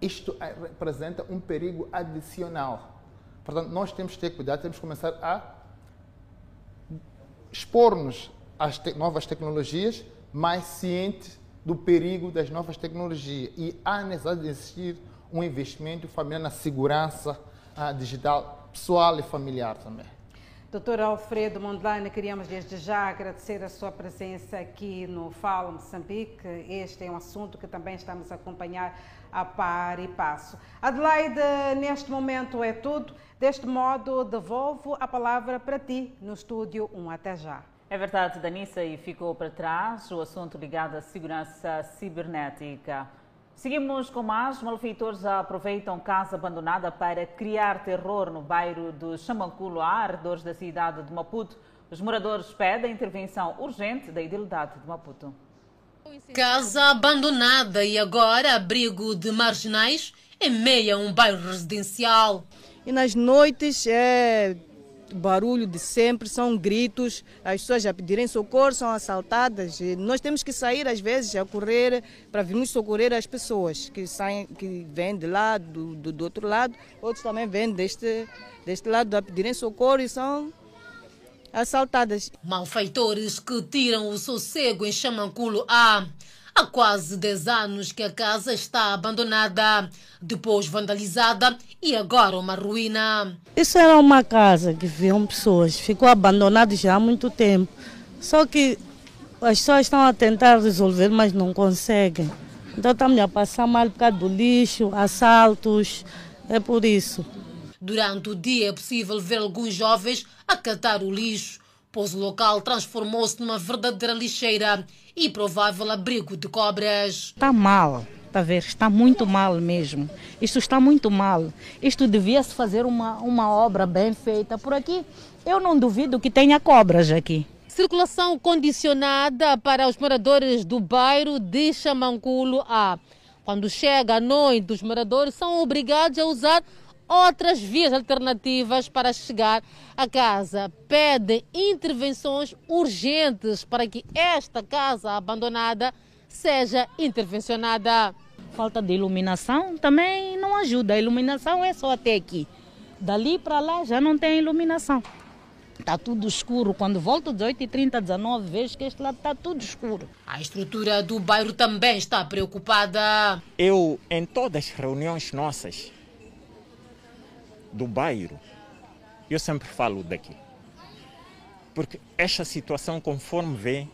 isto representa um perigo adicional. Portanto, nós temos que ter cuidado, temos que começar a expor-nos às te novas tecnologias, mais ciente do perigo das novas tecnologias. E há necessidade de existir um investimento familiar na segurança uh, digital pessoal e familiar também. Doutor Alfredo Mondlane, queríamos desde já agradecer a sua presença aqui no Fala Moçambique. Este é um assunto que também estamos a acompanhar a par e passo. Adelaide, neste momento é tudo. Deste modo, devolvo a palavra para ti no estúdio. Um até já. É verdade, Danissa, e ficou para trás o assunto ligado à segurança cibernética. Seguimos com mais. Malfeitores aproveitam casa abandonada para criar terror no bairro do Chamanculo, a arredores da cidade de Maputo. Os moradores pedem intervenção urgente da idilidade de Maputo. Casa abandonada e agora abrigo de marginais em meio a um bairro residencial. E nas noites é barulho de sempre, são gritos, as pessoas a pedirem socorro, são assaltadas. Nós temos que sair às vezes a correr para virmos socorrer as pessoas que saem, que vêm de lá, do, do, do outro lado, outros também vêm deste, deste lado a pedirem socorro e são assaltadas. Malfeitores que tiram o sossego em Chamanculo A. Há quase 10 anos que a casa está abandonada, depois vandalizada e agora uma ruína. Isso era uma casa que viviam pessoas, ficou abandonada já há muito tempo. Só que as pessoas estão a tentar resolver, mas não conseguem. Então estamos a passar mal por causa do lixo, assaltos, é por isso. Durante o dia é possível ver alguns jovens a catar o lixo, pois o local transformou-se numa verdadeira lixeira e provável abrigo de cobras. Está mal, está a ver? Está muito mal mesmo. Isto está muito mal. Isto devia-se fazer uma, uma obra bem feita. Por aqui, eu não duvido que tenha cobras aqui. Circulação condicionada para os moradores do bairro de Chamanculo A. Quando chega a noite, os moradores são obrigados a usar outras vias alternativas para chegar a casa. Pede intervenções urgentes para que esta casa abandonada seja intervencionada. Falta de iluminação também não ajuda. A iluminação é só até aqui. Dali para lá já não tem iluminação. Está tudo escuro. Quando volto 18h30, 19 vejo que este lado está tudo escuro. A estrutura do bairro também está preocupada. Eu, em todas as reuniões nossas, do bairro, eu sempre falo daqui. porque esta situação, conforme vê,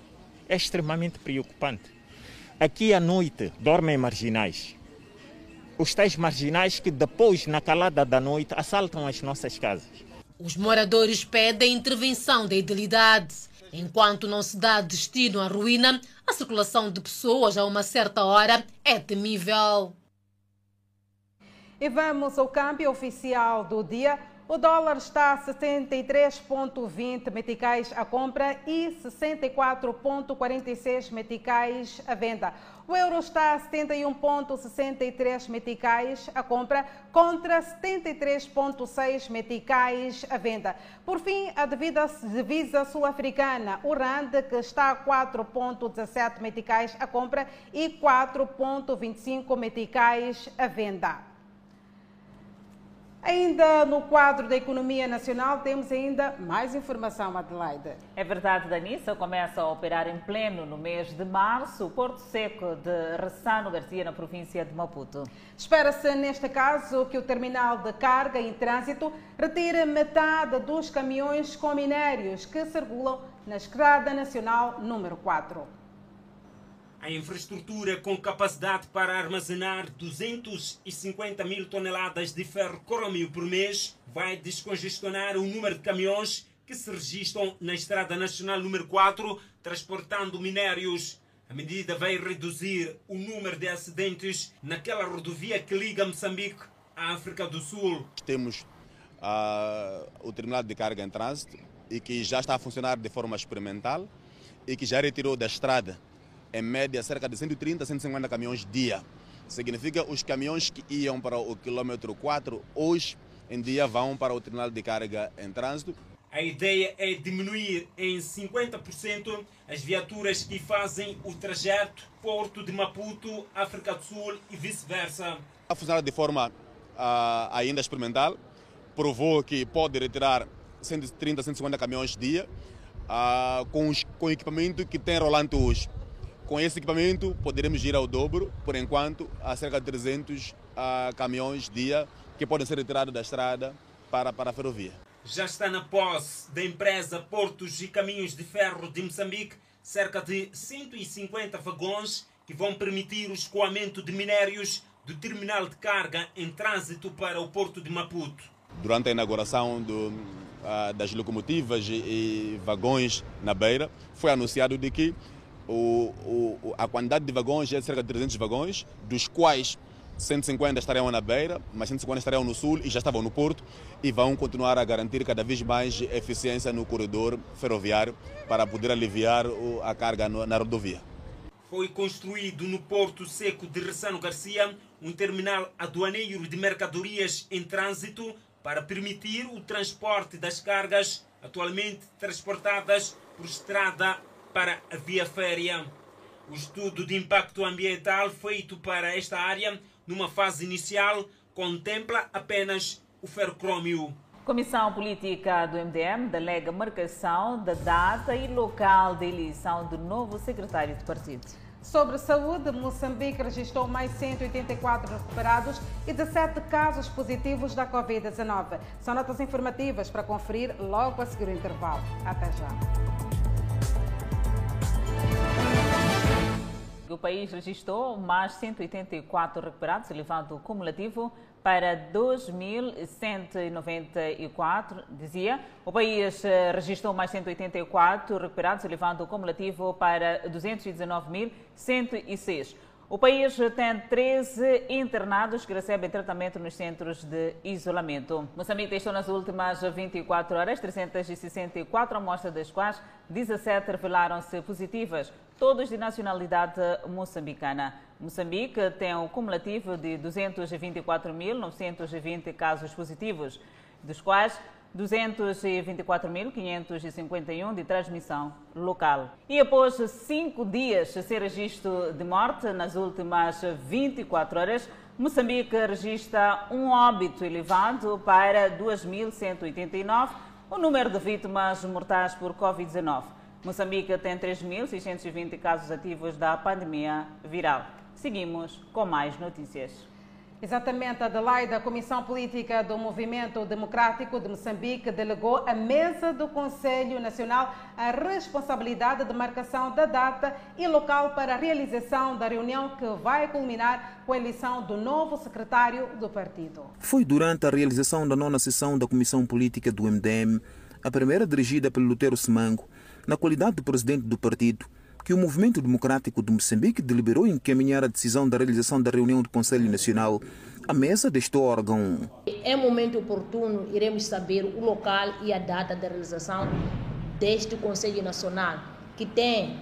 é extremamente preocupante. Aqui à noite dormem marginais. Os tais marginais que depois, na calada da noite, assaltam as nossas casas. Os moradores pedem intervenção da idilidade. Enquanto não se dá destino à ruína, a circulação de pessoas a uma certa hora é temível. E vamos ao câmbio oficial do dia. O dólar está a 63,20 meticais à compra e 64,46 meticais à venda. O euro está a 71,63 meticais à compra contra 73,6 meticais à venda. Por fim, a divisa sul-africana, o RAND, que está a 4,17 meticais à compra e 4,25 meticais à venda. Ainda no quadro da economia nacional, temos ainda mais informação, Adelaide. É verdade, Danissa. Começa a operar em pleno no mês de março o Porto Seco de Ressano Garcia, na província de Maputo. Espera-se, neste caso, que o terminal de carga em trânsito retire metade dos caminhões com minérios que circulam na Estrada Nacional número 4. A infraestrutura com capacidade para armazenar 250 mil toneladas de ferro crômio por mês vai descongestionar o número de caminhões que se registram na Estrada Nacional número 4, transportando minérios. A medida vai reduzir o número de acidentes naquela rodovia que liga Moçambique à África do Sul. Temos uh, o terminal de carga em trânsito e que já está a funcionar de forma experimental e que já retirou da estrada em média, cerca de 130 a 150 caminhões dia. Significa os caminhões que iam para o quilômetro 4, hoje em dia vão para o terminal de carga em trânsito. A ideia é diminuir em 50% as viaturas que fazem o trajeto Porto de Maputo, África do Sul e vice-versa. A funcionar de forma uh, ainda experimental, provou que pode retirar 130 a 150 caminhões dia uh, com, os, com o equipamento que tem rolante hoje. Com esse equipamento poderemos ir ao dobro, por enquanto, a cerca de 300 uh, caminhões dia que podem ser retirados da estrada para, para a ferrovia. Já está na posse da empresa Portos e Caminhos de Ferro de Moçambique cerca de 150 vagões que vão permitir o escoamento de minérios do terminal de carga em trânsito para o porto de Maputo. Durante a inauguração do, uh, das locomotivas e, e vagões na beira, foi anunciado de que o, o, a quantidade de vagões é de cerca de 300 vagões, dos quais 150 estariam na beira, mas 150 estariam no sul e já estavam no porto e vão continuar a garantir cada vez mais eficiência no corredor ferroviário para poder aliviar a carga na rodovia. Foi construído no Porto Seco de Ressano Garcia um terminal aduaneiro de mercadorias em trânsito para permitir o transporte das cargas atualmente transportadas por estrada para a via férrea. O estudo de impacto ambiental feito para esta área, numa fase inicial, contempla apenas o ferrocrômio. Comissão Política do MDM delega marcação da data e local de eleição do novo secretário de partido. Sobre saúde, Moçambique registrou mais 184 recuperados e 17 casos positivos da Covid-19. São notas informativas para conferir logo a seguir o intervalo. Até já. O país registrou mais 184 recuperados, elevando o cumulativo para 2.194, dizia. O país eh, registrou mais 184 recuperados, elevando o cumulativo para 219.106. O país tem 13 internados que recebem tratamento nos centros de isolamento. Moçambique testou nas últimas 24 horas 364 amostras, das quais 17 revelaram-se positivas, todos de nacionalidade moçambicana. Moçambique tem um cumulativo de 224.920 casos positivos, dos quais 224.551 de transmissão local. E após cinco dias sem registro de morte nas últimas 24 horas, Moçambique registra um óbito elevado para 2.189, o número de vítimas mortais por Covid-19. Moçambique tem 3.620 casos ativos da pandemia viral. Seguimos com mais notícias. Exatamente, Adelaide, a Comissão Política do Movimento Democrático de Moçambique delegou à mesa do Conselho Nacional a responsabilidade de marcação da data e local para a realização da reunião que vai culminar com a eleição do novo secretário do partido. Foi durante a realização da nona sessão da Comissão Política do MDM, a primeira dirigida pelo Lutero Semango, na qualidade de presidente do partido, que o Movimento Democrático de Moçambique deliberou encaminhar a decisão da realização da reunião do Conselho Nacional à mesa deste órgão. Em momento oportuno, iremos saber o local e a data da realização deste Conselho Nacional, que tem,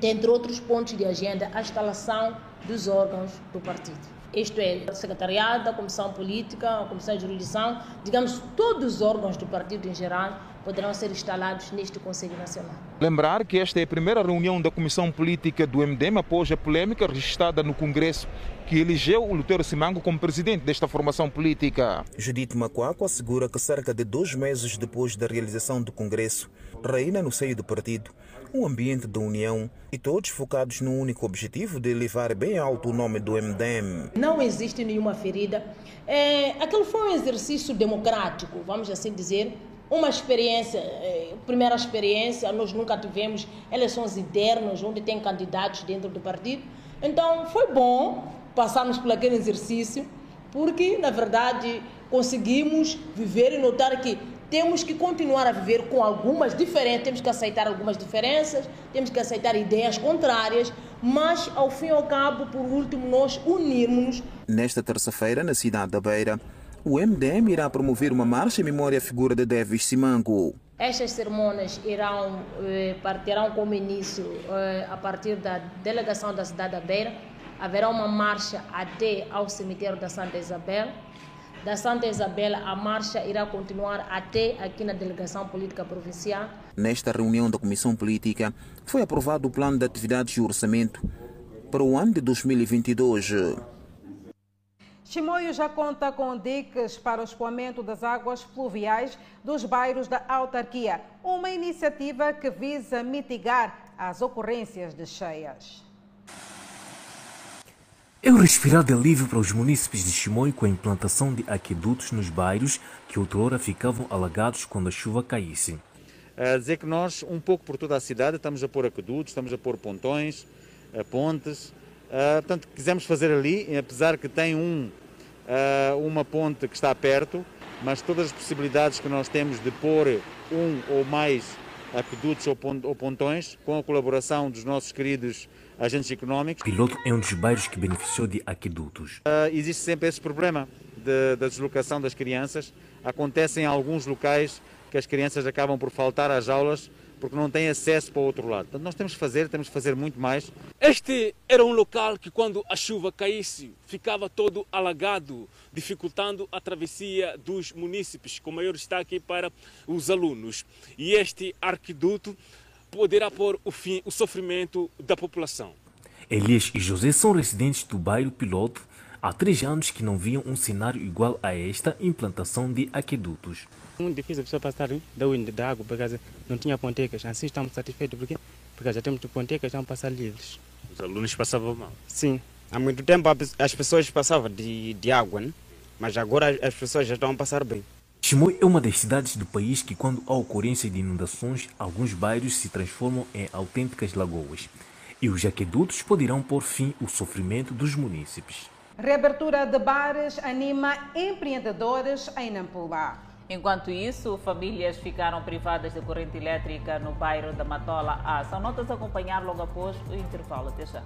dentre outros pontos de agenda, a instalação dos órgãos do partido. Isto é, o secretariado, a comissão política, a comissão de jurisdição, digamos, todos os órgãos do partido em geral poderão ser instalados neste Conselho Nacional. Lembrar que esta é a primeira reunião da Comissão Política do MDM após a polêmica registrada no Congresso que elegeu o Lutero Simango como presidente desta formação política. Judite Macuaco assegura que cerca de dois meses depois da realização do Congresso, reina no seio do partido um ambiente de união e todos focados no único objetivo de elevar bem alto o nome do MDM. Não existe nenhuma ferida. É, aquele foi um exercício democrático, vamos assim dizer, uma experiência, é, primeira experiência, nós nunca tivemos eleições internas onde tem candidatos dentro do partido. Então foi bom passarmos por aquele exercício, porque na verdade conseguimos viver e notar que temos que continuar a viver com algumas diferenças, temos que aceitar algumas diferenças, temos que aceitar ideias contrárias, mas ao fim e ao cabo, por último, nós unirmos. Nesta terça-feira, na cidade da Beira, o MDM irá promover uma marcha em memória à figura de Davis Simango. Estas cerimônias irão eh, partirão como início eh, a partir da delegação da cidade da Beira. Haverá uma marcha até ao cemitério da Santa Isabel. Da Santa Isabel, a marcha irá continuar até aqui na delegação política provincial. Nesta reunião da Comissão Política, foi aprovado o plano de atividades e orçamento para o ano de 2022. Chimoio já conta com diques para o escoamento das águas pluviais dos bairros da autarquia, uma iniciativa que visa mitigar as ocorrências de cheias. É um respirar de alívio para os munícipes de Chimoio com a implantação de aquedutos nos bairros que outrora ficavam alagados quando a chuva caísse. A dizer que nós, um pouco por toda a cidade, estamos a pôr aquedutos, estamos a pôr pontões, pontes. Portanto, quisemos fazer ali, apesar que tem um uma ponte que está perto, mas todas as possibilidades que nós temos de pôr um ou mais aquedutos ou pontões, com a colaboração dos nossos queridos agentes económicos. Piloto é um dos bairros que beneficiou de aquedutos. Uh, existe sempre esse problema de, da deslocação das crianças. Acontece em alguns locais que as crianças acabam por faltar às aulas porque não têm acesso para o outro lado. Portanto, nós temos que fazer, temos que fazer muito mais. Este era um local que, quando a chuva caísse, ficava todo alagado, dificultando a travessia dos munícipes, com maior destaque para os alunos. E este arquiduto poderá pôr o fim o sofrimento da população. Elias e José são residentes do bairro Piloto. Há três anos que não viam um cenário igual a esta implantação de aquedutos muito difícil a pessoa passar da winda da água, porque não tinha pontecas. Assim estamos satisfeitos, porque, porque já temos pontecas, vamos passar livres. Os alunos passavam mal? Sim. Há muito tempo as pessoas passavam de, de água, né? mas agora as pessoas já estão a passar bem. Chimoio é uma das cidades do país que, quando há ocorrência de inundações, alguns bairros se transformam em autênticas lagoas. E os aquedutos poderão pôr fim ao sofrimento dos munícipes. Reabertura de bares anima empreendedores em Nampula. Enquanto isso, famílias ficaram privadas de corrente elétrica no bairro da Matola A. São notas a acompanhar logo após o intervalo. Até já.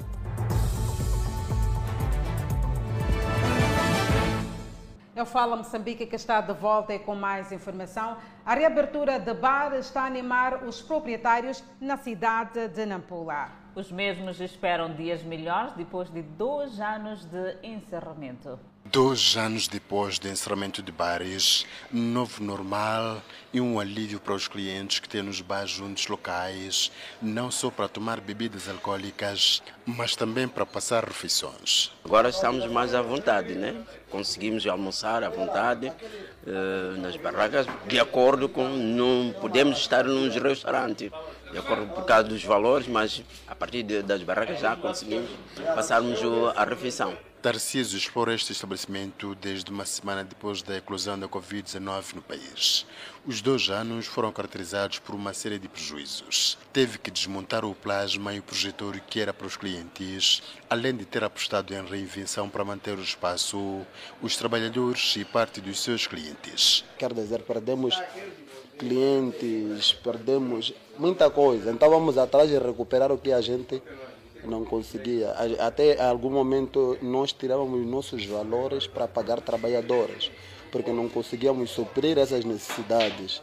Eu falo Moçambique que está de volta e com mais informação. A reabertura de bar está a animar os proprietários na cidade de Nampula. Os mesmos esperam dias melhores depois de dois anos de encerramento. Dois anos depois do encerramento de bares, novo normal e um alívio para os clientes que têm nos bares juntos locais, não só para tomar bebidas alcoólicas, mas também para passar refeições. Agora estamos mais à vontade, né? Conseguimos almoçar à vontade uh, nas barracas, de acordo com. Não podemos estar num restaurante, de acordo por causa dos valores, mas a partir de, das barracas já conseguimos passarmos a refeição. Tarcísio explora este estabelecimento desde uma semana depois da eclosão da Covid-19 no país. Os dois anos foram caracterizados por uma série de prejuízos. Teve que desmontar o plasma e o projetor que era para os clientes, além de ter apostado em reinvenção para manter o espaço, os trabalhadores e parte dos seus clientes. Quer dizer, perdemos clientes, perdemos muita coisa. Então vamos atrás de recuperar o que a gente não conseguia. Até algum momento nós tirávamos nossos valores para pagar trabalhadores, porque não conseguíamos suprir essas necessidades.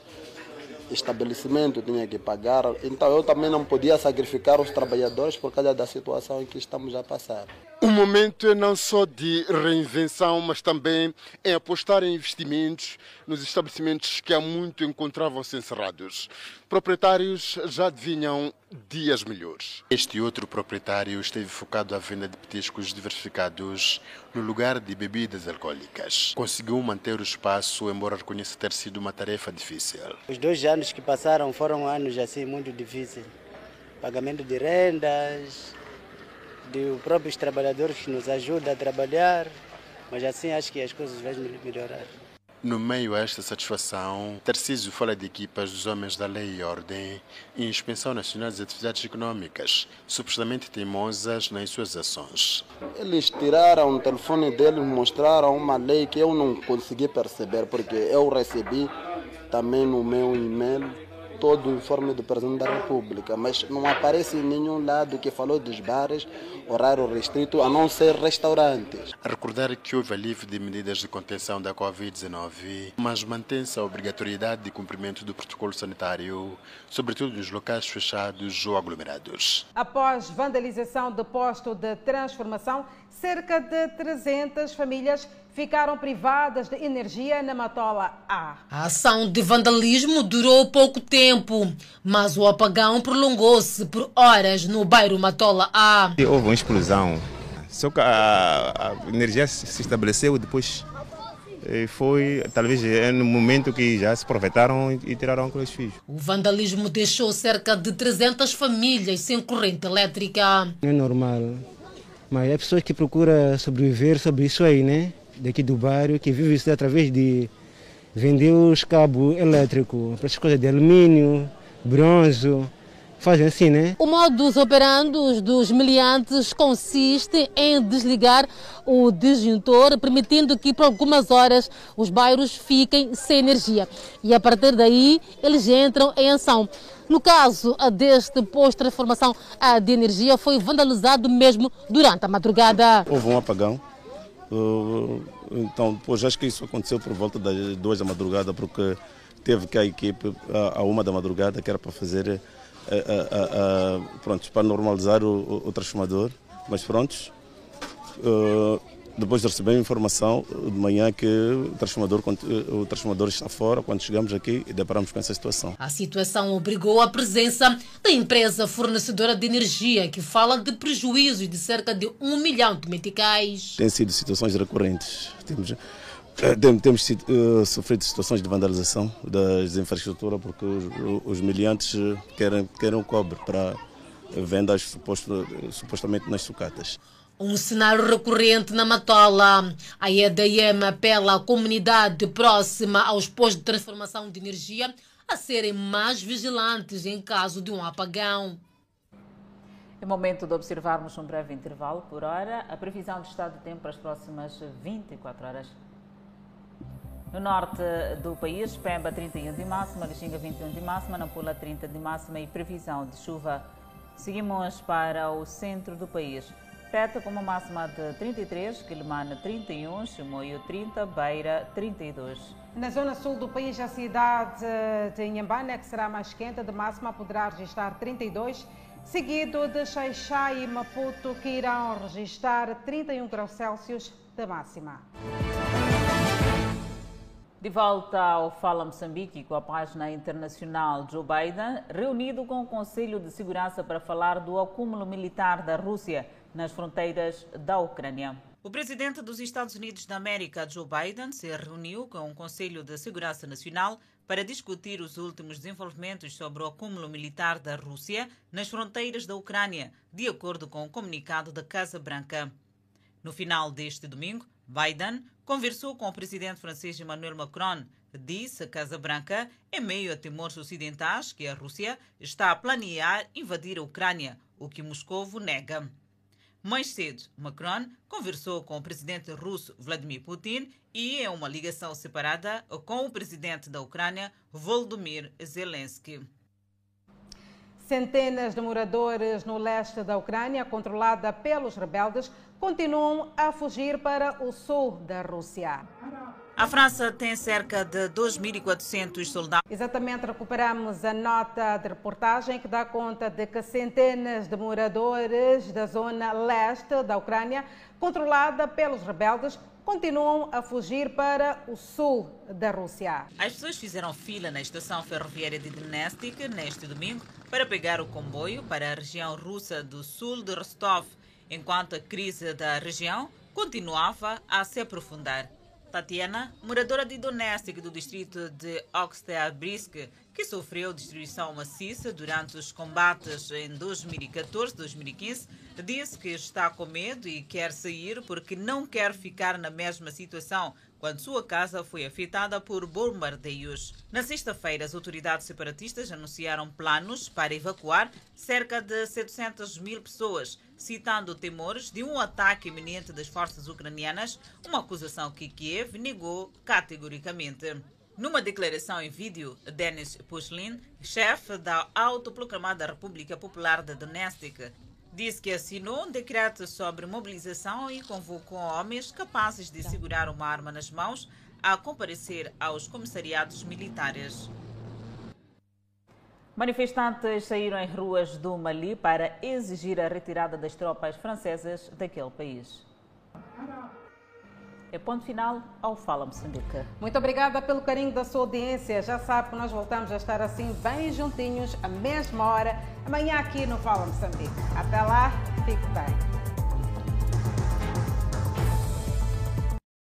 Estabelecimento tinha que pagar, então eu também não podia sacrificar os trabalhadores por causa da situação em que estamos a passar. O momento é não só de reinvenção, mas também é apostar em investimentos nos estabelecimentos que há muito encontravam-se encerrados. Proprietários já adivinham dias melhores. Este outro proprietário esteve focado à venda de petiscos diversificados no lugar de bebidas alcoólicas. Conseguiu manter o espaço, embora reconheça ter sido uma tarefa difícil. Os dois anos que passaram foram anos assim muito difíceis. Pagamento de rendas, dos próprios trabalhadores que nos ajudam a trabalhar, mas assim acho que as coisas vão melhorar. No meio a esta satisfação, Tarcísio fala de equipas dos homens da lei e ordem e inspeção nacional das atividades econômicas, supostamente teimosas nas suas ações. Eles tiraram o telefone deles, mostraram uma lei que eu não consegui perceber, porque eu recebi também no meu e-mail todo o informe do Presidente da República, mas não aparece em nenhum lado que falou dos bares, horário restrito, a não ser restaurantes. A recordar que houve alívio de medidas de contenção da Covid-19, mas mantém-se a obrigatoriedade de cumprimento do protocolo sanitário, sobretudo nos locais fechados ou aglomerados. Após vandalização de posto de transformação, cerca de 300 famílias ficaram privadas de energia na Matola A. A ação de vandalismo durou pouco tempo, mas o apagão prolongou-se por horas no bairro Matola A. Houve uma explosão, só que a, a energia se estabeleceu depois foi talvez é no momento que já se aproveitaram e tiraram aqueles fios. O vandalismo deixou cerca de 300 famílias sem corrente elétrica. É normal, mas é pessoas que procuram sobreviver sobre isso aí, né? Daqui do bairro que vive isso através de vender os cabos elétricos para essas coisas de alumínio, bronze, fazem assim, né? O modus operandi dos meliantes consiste em desligar o disjuntor, permitindo que por algumas horas os bairros fiquem sem energia. E a partir daí eles entram em ação. No caso deste posto de transformação de energia, foi vandalizado mesmo durante a madrugada. Houve um apagão então, depois acho que isso aconteceu por volta das duas da madrugada, porque teve que a equipe, a, uma da madrugada, que era para fazer, a, a, a, pronto, para normalizar o, o, transformador, mas prontos. Depois de receber a informação de manhã que o transformador, o transformador está fora, quando chegamos aqui deparamos com essa situação. A situação obrigou a presença da empresa fornecedora de energia, que fala de prejuízos de cerca de um milhão de meticais. Tem sido situações recorrentes. Temos, eh, temos uh, sofrido situações de vandalização das infraestruturas porque os, os miliantes querem, querem o cobre para vendas suposto, supostamente nas sucatas. Um cenário recorrente na Matola. A EDM apela à comunidade próxima aos postos de transformação de energia a serem mais vigilantes em caso de um apagão. É momento de observarmos um breve intervalo por hora. A previsão de estado de tempo para as próximas 24 horas. No norte do país, Pemba 31 de máxima, Lixinga 21 de máxima, Nampula 30 de máxima e previsão de chuva. Seguimos para o centro do país. Com uma máxima de 33, Quilimana 31, Chimoio 30, Beira 32. Na zona sul do país, a cidade de Inhambane, que será mais quente, de máxima poderá registrar 32, seguido de Xaixá e Maputo, que irão registrar 31 graus Celsius de máxima. De volta ao Fala Moçambique com a página internacional Joe Biden, reunido com o Conselho de Segurança para falar do acúmulo militar da Rússia nas fronteiras da Ucrânia. O presidente dos Estados Unidos da América, Joe Biden, se reuniu com o Conselho de Segurança Nacional para discutir os últimos desenvolvimentos sobre o acúmulo militar da Rússia nas fronteiras da Ucrânia, de acordo com o comunicado da Casa Branca. No final deste domingo, Biden conversou com o presidente francês Emmanuel Macron. Disse a Casa Branca, em meio a temores ocidentais, que a Rússia está a planear invadir a Ucrânia, o que Moscou nega. Mais cedo, Macron conversou com o presidente russo Vladimir Putin e em uma ligação separada com o presidente da Ucrânia, Volodymyr Zelensky. Centenas de moradores no leste da Ucrânia, controlada pelos rebeldes, continuam a fugir para o sul da Rússia. A França tem cerca de 2.400 soldados. Exatamente, recuperamos a nota de reportagem que dá conta de que centenas de moradores da zona leste da Ucrânia, controlada pelos rebeldes, continuam a fugir para o sul da Rússia. As pessoas fizeram fila na estação ferroviária de Dnestik neste domingo para pegar o comboio para a região russa do sul de Rostov, enquanto a crise da região continuava a se aprofundar. Tatiana, moradora de Donetsk do distrito de Oktyabrsk, que sofreu destruição maciça durante os combates em 2014-2015, disse que está com medo e quer sair porque não quer ficar na mesma situação quando sua casa foi afetada por bombardeios. Na sexta-feira, as autoridades separatistas anunciaram planos para evacuar cerca de 700 mil pessoas, citando temores de um ataque iminente das forças ucranianas, uma acusação que Kiev negou categoricamente. Numa declaração em vídeo, Denis Pushlin, chefe da autoproclamada República Popular de Donetsk, disse que assinou um decreto sobre mobilização e convocou homens capazes de segurar uma arma nas mãos a comparecer aos comissariados militares. Manifestantes saíram em ruas do Mali para exigir a retirada das tropas francesas daquele país. É ponto final ao Fala Moçambique. Muito obrigada pelo carinho da sua audiência. Já sabe que nós voltamos a estar assim bem juntinhos, à mesma hora, amanhã aqui no Fala Moçambique. Até lá, fique bem.